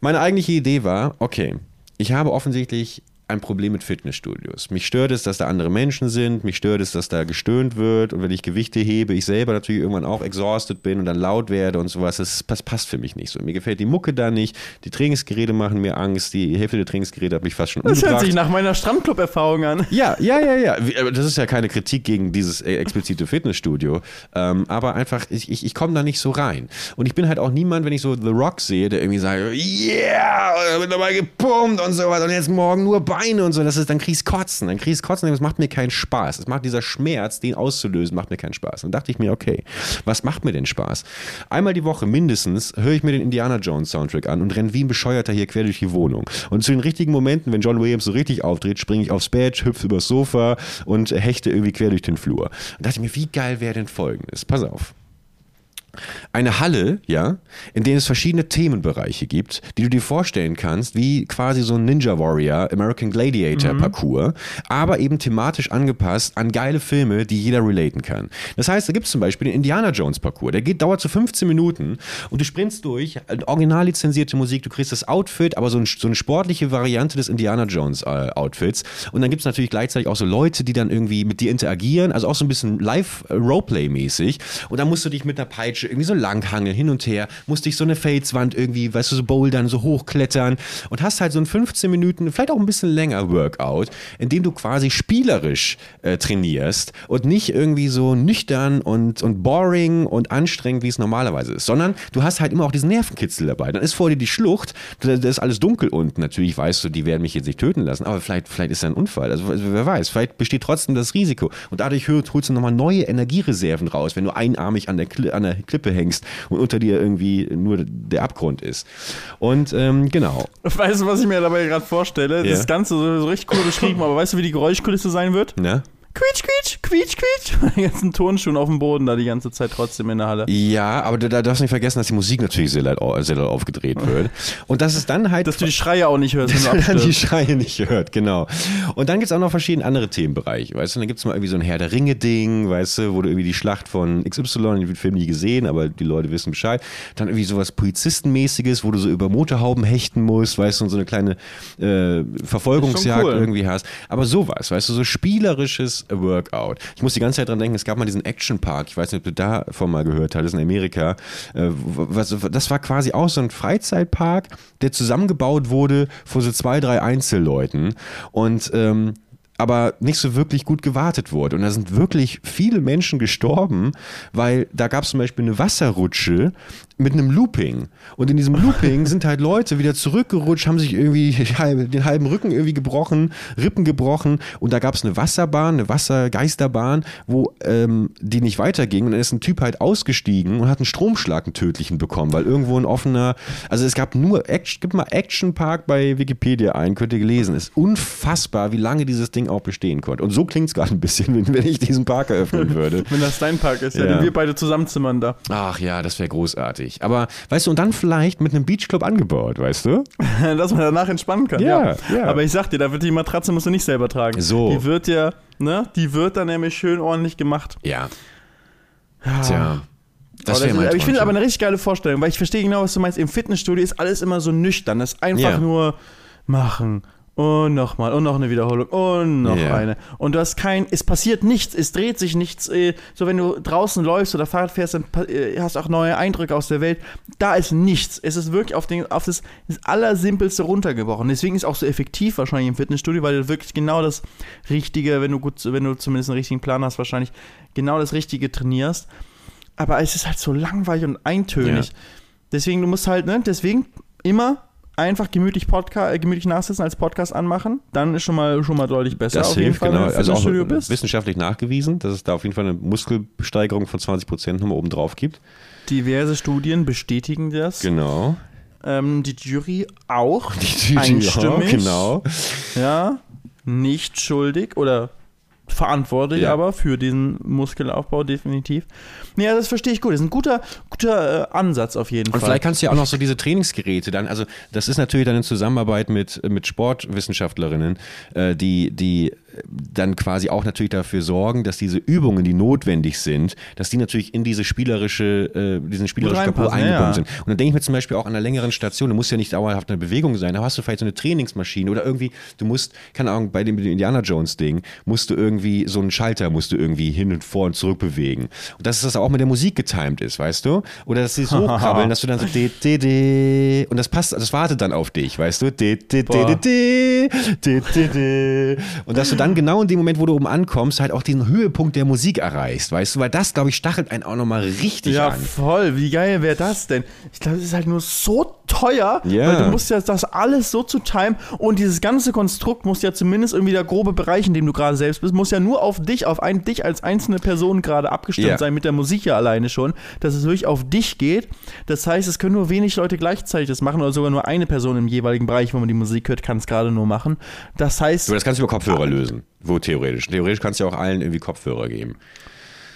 Meine eigentliche Idee war, okay, ich habe offensichtlich ein Problem mit Fitnessstudios. Mich stört es, dass da andere Menschen sind, mich stört es, dass da gestöhnt wird und wenn ich Gewichte hebe, ich selber natürlich irgendwann auch exhausted bin und dann laut werde und sowas. Das, das passt für mich nicht so. Mir gefällt die Mucke da nicht, die Trainingsgeräte machen mir Angst, die Hälfte der Trainingsgeräte hat mich fast schon Das hört sich nach meiner Strandclub-Erfahrung an. Ja, ja, ja, ja. Das ist ja keine Kritik gegen dieses äh, explizite Fitnessstudio, ähm, aber einfach, ich, ich, ich komme da nicht so rein. Und ich bin halt auch niemand, wenn ich so The Rock sehe, der irgendwie sagt, yeah, bin dabei gepumpt und sowas und jetzt morgen nur Beine und so. Das ist, dann kriegst Kotzen, dann kriegst Kotzen, das macht mir keinen Spaß. Es macht dieser Schmerz, den auszulösen, macht mir keinen Spaß. Und dachte ich mir, okay, was macht mir denn Spaß? Einmal die Woche mindestens höre ich mir den Indiana Jones Soundtrack an und renne wie ein Bescheuerter hier quer durch die Wohnung. Und zu den richtigen Momenten, wenn John Williams so richtig auftritt, springe ich aufs Bett, hüpfe übers Sofa und hechte irgendwie quer durch den Flur. Und dachte mir, wie geil wäre denn folgendes? Pass auf eine Halle, ja, in der es verschiedene Themenbereiche gibt, die du dir vorstellen kannst, wie quasi so ein Ninja Warrior, American Gladiator mhm. Parcours, aber eben thematisch angepasst an geile Filme, die jeder relaten kann. Das heißt, da gibt es zum Beispiel den Indiana Jones Parcours, der geht, dauert so 15 Minuten und du sprintst durch, original lizenzierte Musik, du kriegst das Outfit, aber so, ein, so eine sportliche Variante des Indiana Jones äh, Outfits und dann gibt es natürlich gleichzeitig auch so Leute, die dann irgendwie mit dir interagieren, also auch so ein bisschen Live-Roleplay-mäßig und dann musst du dich mit einer Peitsche irgendwie so langhangeln, hin und her, musste ich so eine Felswand irgendwie, weißt du, so bouldern, so hochklettern und hast halt so ein 15 Minuten, vielleicht auch ein bisschen länger Workout, in dem du quasi spielerisch äh, trainierst und nicht irgendwie so nüchtern und, und boring und anstrengend, wie es normalerweise ist, sondern du hast halt immer auch diesen Nervenkitzel dabei. Dann ist vor dir die Schlucht, da, da ist alles dunkel unten. Natürlich weißt du, die werden mich jetzt nicht töten lassen, aber vielleicht, vielleicht ist da ein Unfall. Also wer weiß, vielleicht besteht trotzdem das Risiko. Und dadurch holst du nochmal neue Energiereserven raus, wenn du einarmig an der, Kli an der Klippe hängst und unter dir irgendwie nur der Abgrund ist. Und ähm, genau. Weißt du, was ich mir dabei gerade vorstelle? Yeah. Das Ganze so, so richtig cool beschrieben, aber weißt du, wie die Geräuschkulisse sein wird? Ja quietsch, quietsch, quietsch, quietsch. (laughs) Die ganzen Turnschuhen auf dem Boden da die ganze Zeit trotzdem in der Halle. Ja, aber da, da darfst du nicht vergessen, dass die Musik natürlich sehr laut, sehr laut aufgedreht wird. (laughs) Und das ist dann halt. Dass du die Schreie auch nicht hörst, wenn du (laughs) dann die Schreie nicht hört, genau. Und dann gibt es auch noch verschiedene andere Themenbereiche, weißt du? dann gibt es mal irgendwie so ein Herr der Ringe-Ding, weißt du, wo du irgendwie die Schlacht von XY, den Film nie gesehen, aber die Leute wissen Bescheid. Dann irgendwie sowas Polizistenmäßiges, wo du so über Motorhauben hechten musst, weißt du, und so eine kleine äh, Verfolgungsjagd cool. irgendwie hast. Aber sowas, weißt du, so spielerisches Workout. Ich muss die ganze Zeit dran denken, es gab mal diesen Action Park, ich weiß nicht, ob du davon mal gehört hattest, in Amerika. Äh, das war quasi auch so ein Freizeitpark, der zusammengebaut wurde vor so zwei, drei Einzelleuten. Und ähm, aber nicht so wirklich gut gewartet wurde. Und da sind wirklich viele Menschen gestorben, weil da gab es zum Beispiel eine Wasserrutsche mit einem Looping. Und in diesem (laughs) Looping sind halt Leute wieder zurückgerutscht, haben sich irgendwie den halben Rücken irgendwie gebrochen, Rippen gebrochen. Und da gab es eine Wasserbahn, eine Wassergeisterbahn, wo ähm, die nicht weiterging. Und dann ist ein Typ halt ausgestiegen und hat einen Stromschlag, einen tödlichen bekommen, weil irgendwo ein offener, also es gab nur, Action, gib mal Action Park bei Wikipedia ein, könnt ihr gelesen. Ist unfassbar, wie lange dieses Ding auch bestehen konnte. Und so klingt es gerade ein bisschen, (laughs) wenn, wenn, ich diesen Park eröffnen würde. (laughs) wenn das dein Park ist, ja, ja. den wir beide zusammenzimmern da. Ach ja, das wäre großartig. Aber, weißt du, und dann vielleicht mit einem Beachclub angebaut, weißt du? (laughs) Dass man danach entspannen kann, ja, ja. ja. Aber ich sag dir, da wird die Matratze musst du nicht selber tragen. So. Die wird ja, ne, die wird dann nämlich schön ordentlich gemacht. Ja. ja. Tja. Das das ist, ich finde aber eine richtig geile Vorstellung, weil ich verstehe genau, was du meinst. Im Fitnessstudio ist alles immer so nüchtern. Das ist einfach ja. nur machen, und nochmal und noch eine Wiederholung und noch yeah. eine. Und du hast kein, es passiert nichts, es dreht sich nichts. Äh, so wenn du draußen läufst oder Fahrrad fährst, dann äh, hast du auch neue Eindrücke aus der Welt. Da ist nichts. Es ist wirklich auf, den, auf das, das Allersimpelste runtergebrochen. Deswegen ist es auch so effektiv wahrscheinlich im Fitnessstudio, weil du wirklich genau das Richtige, wenn du gut, wenn du zumindest einen richtigen Plan hast, wahrscheinlich genau das Richtige trainierst. Aber es ist halt so langweilig und eintönig. Yeah. Deswegen, du musst halt, ne, deswegen immer einfach gemütlich Podcast, äh, gemütlich nachsitzen als Podcast anmachen, dann ist schon mal schon mal deutlich besser. Das hilft, Fall, genau. Also auch bist. wissenschaftlich nachgewiesen, dass es da auf jeden Fall eine Muskelsteigerung von 20 Prozent nochmal oben drauf gibt. Diverse Studien bestätigen das. Genau. Ähm, die Jury auch. (laughs) Die Jury einstimmig. auch, genau. Ja, nicht schuldig oder verantwortlich ja. aber für diesen Muskelaufbau definitiv. Ja, das verstehe ich gut. Das ist ein guter, guter äh, Ansatz auf jeden Und Fall. Und vielleicht kannst du ja auch noch so diese Trainingsgeräte dann, also das ist natürlich dann in Zusammenarbeit mit, mit Sportwissenschaftlerinnen, äh, die, die dann quasi auch natürlich dafür sorgen, dass diese Übungen, die notwendig sind, dass die natürlich in diese spielerische, äh, diesen spielerischen Kapur eingebunden ja. sind. Und dann denke ich mir zum Beispiel auch an einer längeren Station, du musst ja nicht dauerhaft eine Bewegung sein, da hast du vielleicht so eine Trainingsmaschine oder irgendwie, du musst, keine Ahnung, bei dem Indiana Jones Ding, musst du irgendwie so einen Schalter musst du irgendwie hin und vor und zurück bewegen. Und dass das auch mit der Musik getimed ist, weißt du? Oder dass sie so (laughs) krabbeln, dass du dann so de, de, de, und das passt, das wartet dann auf dich, weißt du? De, de, de, de, de, de, de, de. Und dass du dann genau in dem Moment, wo du oben ankommst, halt auch diesen Höhepunkt der Musik erreichst, weißt du? Weil das, glaube ich, stachelt einen auch nochmal richtig ja, an. Ja, voll. Wie geil wäre das denn? Ich glaube, es ist halt nur so teuer, yeah. weil du musst ja das alles so zu timen und dieses ganze Konstrukt muss ja zumindest irgendwie der grobe Bereich, in dem du gerade selbst bist, muss ja nur auf dich, auf ein, dich als einzelne Person gerade abgestimmt yeah. sein, mit der Musik ja alleine schon, dass es wirklich auf dich geht. Das heißt, es können nur wenig Leute gleichzeitig das machen oder sogar nur eine Person im jeweiligen Bereich, wo man die Musik hört, kann es gerade nur machen. Das heißt. Du, das kannst du über Kopfhörer lösen. Wo theoretisch. Theoretisch kannst du ja auch allen irgendwie Kopfhörer geben.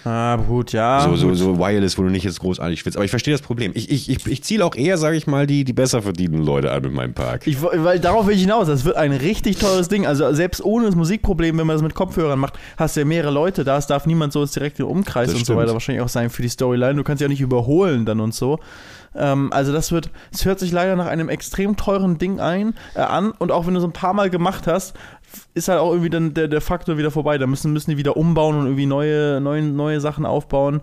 Ah, gut, ja. So, so, gut. so Wireless, wo du nicht jetzt großartig schwitzt. Aber ich verstehe das Problem. Ich, ich, ich, ich ziele auch eher, sage ich mal, die, die besser verdienenden Leute an mit meinem Park. Ich, weil darauf will ich hinaus. Das wird ein richtig teures Ding. Also selbst ohne das Musikproblem, wenn man das mit Kopfhörern macht, hast du ja mehrere Leute da. Es darf niemand so direkt im Umkreis das und stimmt. so weiter wahrscheinlich auch sein für die Storyline. Du kannst ja auch nicht überholen dann und so. Ähm, also das wird, es hört sich leider nach einem extrem teuren Ding ein, äh, an und auch wenn du so ein paar Mal gemacht hast, ist halt auch irgendwie dann der, der Faktor wieder vorbei. Da müssen, müssen die wieder umbauen und irgendwie neue, neue, neue Sachen aufbauen.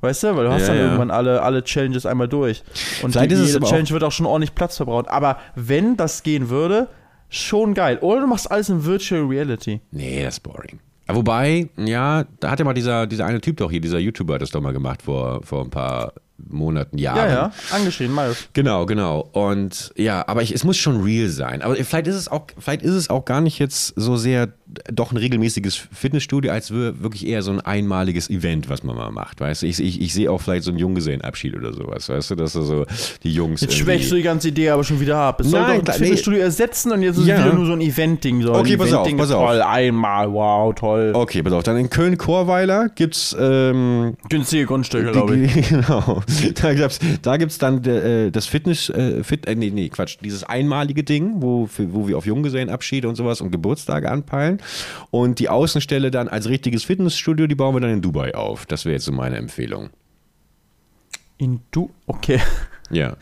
Weißt du, weil du hast ja, dann ja. irgendwann alle, alle Challenges einmal durch. Und Vielleicht die, jede Challenge wird auch schon ordentlich Platz verbraucht. Aber wenn das gehen würde, schon geil. Oder du machst alles in Virtual Reality. Nee, das ist boring. Wobei, ja, da hat ja mal dieser, dieser eine Typ doch hier, dieser YouTuber, das doch mal gemacht vor, vor ein paar Monaten, Jahren. Ja, ja, angeschrieben, Marius. Genau, genau. Und ja, aber ich, es muss schon real sein. Aber vielleicht ist es auch, vielleicht ist es auch gar nicht jetzt so sehr doch ein regelmäßiges Fitnessstudio, als wirklich eher so ein einmaliges Event, was man mal macht. Weißt du, ich, ich, ich sehe auch vielleicht so einen Junggesellenabschied oder sowas, weißt du, dass so die Jungs. Jetzt schwächst du die ganze Idee aber schon wieder ab. Es soll Nein, doch ein Fitnessstudio nee. ersetzen und jetzt ist ja. es wieder nur so ein Event-Ding. So okay, pass auf, pass auf. Toll, einmal, wow, toll. Okay, pass auf. Dann in Köln-Chorweiler gibt's ähm, günstige Grundstücke, glaube ich. (laughs) Genau. Da gibt's, da gibt's dann äh, das Fitness, äh, Fit, äh, nee, nee, Quatsch, dieses einmalige Ding, wo, für, wo wir auf Junggesellenabschiede und sowas und Geburtstage anpeilen. Und die Außenstelle dann als richtiges Fitnessstudio, die bauen wir dann in Dubai auf. Das wäre jetzt so meine Empfehlung. In Du? Okay. Ja.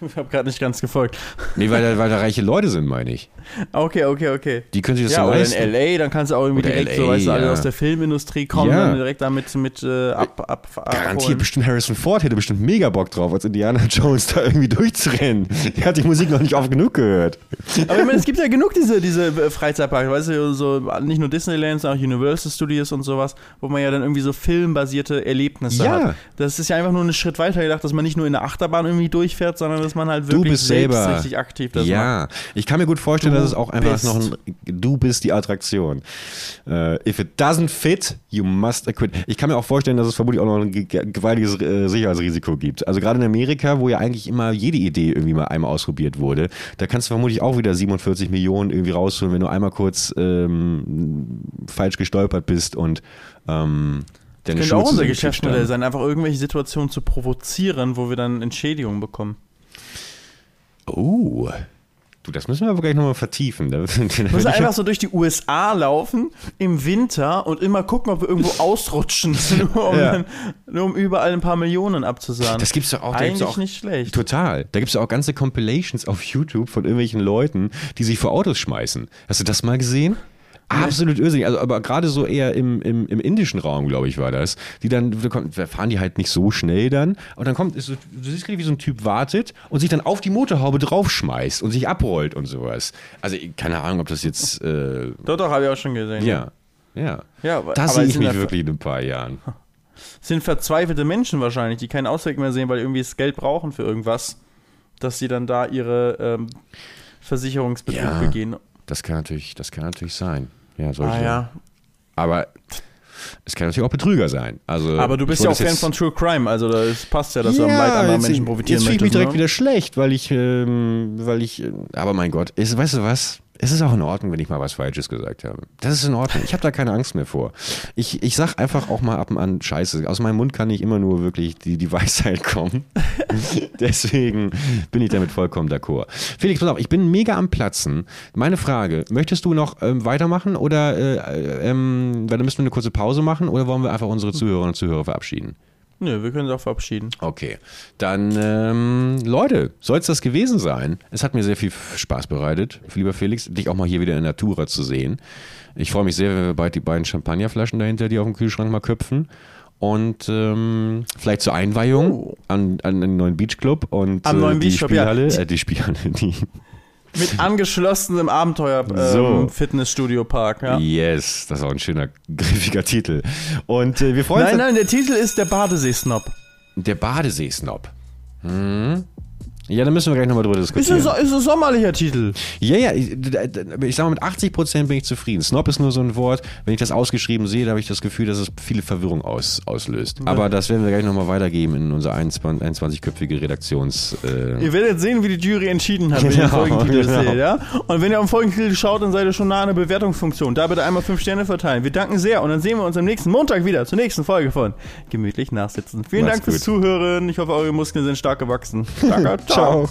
Ich habe gerade nicht ganz gefolgt. Nee, weil da, weil da reiche Leute sind, meine ich. Okay, okay, okay. Die können sich das ja, so leisten. in L.A., dann kannst du auch irgendwie oder direkt LA, so, weißt du, alle aus der Filmindustrie kommen, ja. dann direkt damit mit äh, ab, ab, Garantiert abholen. bestimmt Harrison Ford hätte bestimmt mega Bock drauf, als Indiana Jones da irgendwie durchzurennen. Der hat die Musik noch nicht oft genug gehört. Aber ich meine, es gibt ja genug diese, diese äh, Freizeitparks, weißt du, so nicht nur Disneyland, sondern auch Universal Studios und sowas, wo man ja dann irgendwie so filmbasierte Erlebnisse ja. hat. Das ist ja einfach nur einen Schritt weiter gedacht, dass man nicht nur in der Achterbahn irgendwie durchfährt, sondern dass man halt wirklich selber richtig aktiv das Ja, macht. ich kann mir gut vorstellen, du dass es auch einfach bist. noch ein, du bist die Attraktion. Uh, if it doesn't fit, you must acquit. Ich kann mir auch vorstellen, dass es vermutlich auch noch ein gewaltiges äh, Sicherheitsrisiko gibt. Also gerade in Amerika, wo ja eigentlich immer jede Idee irgendwie mal einmal ausprobiert wurde, da kannst du vermutlich auch wieder 47 Millionen irgendwie rausholen, wenn du einmal kurz ähm, falsch gestolpert bist und ähm, das könnte auch unser Geschäftsmodell sein, einfach irgendwelche Situationen zu provozieren, wo wir dann Entschädigungen bekommen. Oh. Du, das müssen wir aber gleich nochmal vertiefen. Du (laughs) musst einfach so durch die USA laufen im Winter und immer gucken, ob wir irgendwo (laughs) ausrutschen, (laughs) nur um, ja. dann, nur um überall ein paar Millionen abzusahnen. Das gibt's doch auch. Eigentlich auch, nicht schlecht. Total. Da gibt es auch ganze Compilations auf YouTube von irgendwelchen Leuten, die sich vor Autos schmeißen. Hast du das mal gesehen? Absolut irrsinnig. Also, aber gerade so eher im, im, im indischen Raum, glaube ich, war das. Die dann, da fahren die halt nicht so schnell dann. Und dann kommt, ist, du siehst wie so ein Typ wartet und sich dann auf die Motorhaube draufschmeißt und sich abrollt und sowas. Also, keine Ahnung, ob das jetzt. Äh, doch, doch, habe ich auch schon gesehen. Ja. Ja. ja da sehe ich mich wirklich in ein paar Jahren. (laughs) sind verzweifelte Menschen wahrscheinlich, die keinen Ausweg mehr sehen, weil irgendwie das Geld brauchen für irgendwas, dass sie dann da ihre ähm, Versicherungsbetrug ja, begehen. Das kann natürlich, das kann natürlich sein. Ja, solche. Ah, ja. Aber es kann natürlich auch Betrüger sein. Also, aber du bist ja auch Fan von True Crime, also das passt ja, dass ja, du am Leid anderer Menschen profitieren Jetzt fühle ich mich direkt ne? wieder schlecht, weil ich, ähm, weil ich, äh, aber mein Gott, ist, weißt du was? Es ist auch in Ordnung, wenn ich mal was Falsches gesagt habe. Das ist in Ordnung. Ich habe da keine Angst mehr vor. Ich, ich sag einfach auch mal ab und an Scheiße. Aus meinem Mund kann nicht immer nur wirklich die, die Weisheit kommen. (laughs) Deswegen bin ich damit vollkommen d'accord. Felix, pass auf, ich bin mega am Platzen. Meine Frage, möchtest du noch ähm, weitermachen oder äh, ähm, dann müssen wir eine kurze Pause machen oder wollen wir einfach unsere Zuhörerinnen und Zuhörer verabschieden? Nö, wir können uns auch verabschieden. Okay. Dann, ähm, Leute, soll es das gewesen sein? Es hat mir sehr viel Spaß bereitet, lieber Felix, dich auch mal hier wieder in Natura zu sehen. Ich freue mich sehr, wenn wir bald die beiden Champagnerflaschen dahinter, die auf dem Kühlschrank mal köpfen. Und ähm, vielleicht zur Einweihung oh. an, an den neuen Beachclub und Am äh, neuen die Spielhalle, ja. äh, die Spielhalle, die mit angeschlossenem Abenteuer ähm, so. Fitnessstudio Park. Ja. Yes, das ist auch ein schöner, griffiger Titel. Und äh, wir freuen uns. Nein, nein, der Titel ist der Badesee-Snob. Der Badesee-Snob. Hm. Ja, dann müssen wir gleich nochmal drüber diskutieren. Ist ein, ist ein sommerlicher Titel. Ja, ja, ich, ich sag mal, mit 80 Prozent bin ich zufrieden. Snob ist nur so ein Wort, wenn ich das ausgeschrieben sehe, da habe ich das Gefühl, dass es viele Verwirrung aus, auslöst. Ja. Aber das werden wir gleich nochmal weitergeben in unser 21-köpfige Redaktions... Äh ihr werdet sehen, wie die Jury entschieden hat, wenn genau, ihr den Folgentitel genau. seht, ja? Und wenn ihr am Folgentitel schaut, dann seid ihr schon nah an der Bewertungsfunktion. Da bitte einmal 5 Sterne verteilen. Wir danken sehr und dann sehen wir uns am nächsten Montag wieder zur nächsten Folge von Gemütlich Nachsitzen. Vielen Mach's Dank fürs gut. Zuhören. Ich hoffe, eure Muskeln sind stark gewachsen. Danke, (laughs) ciao. Tchau.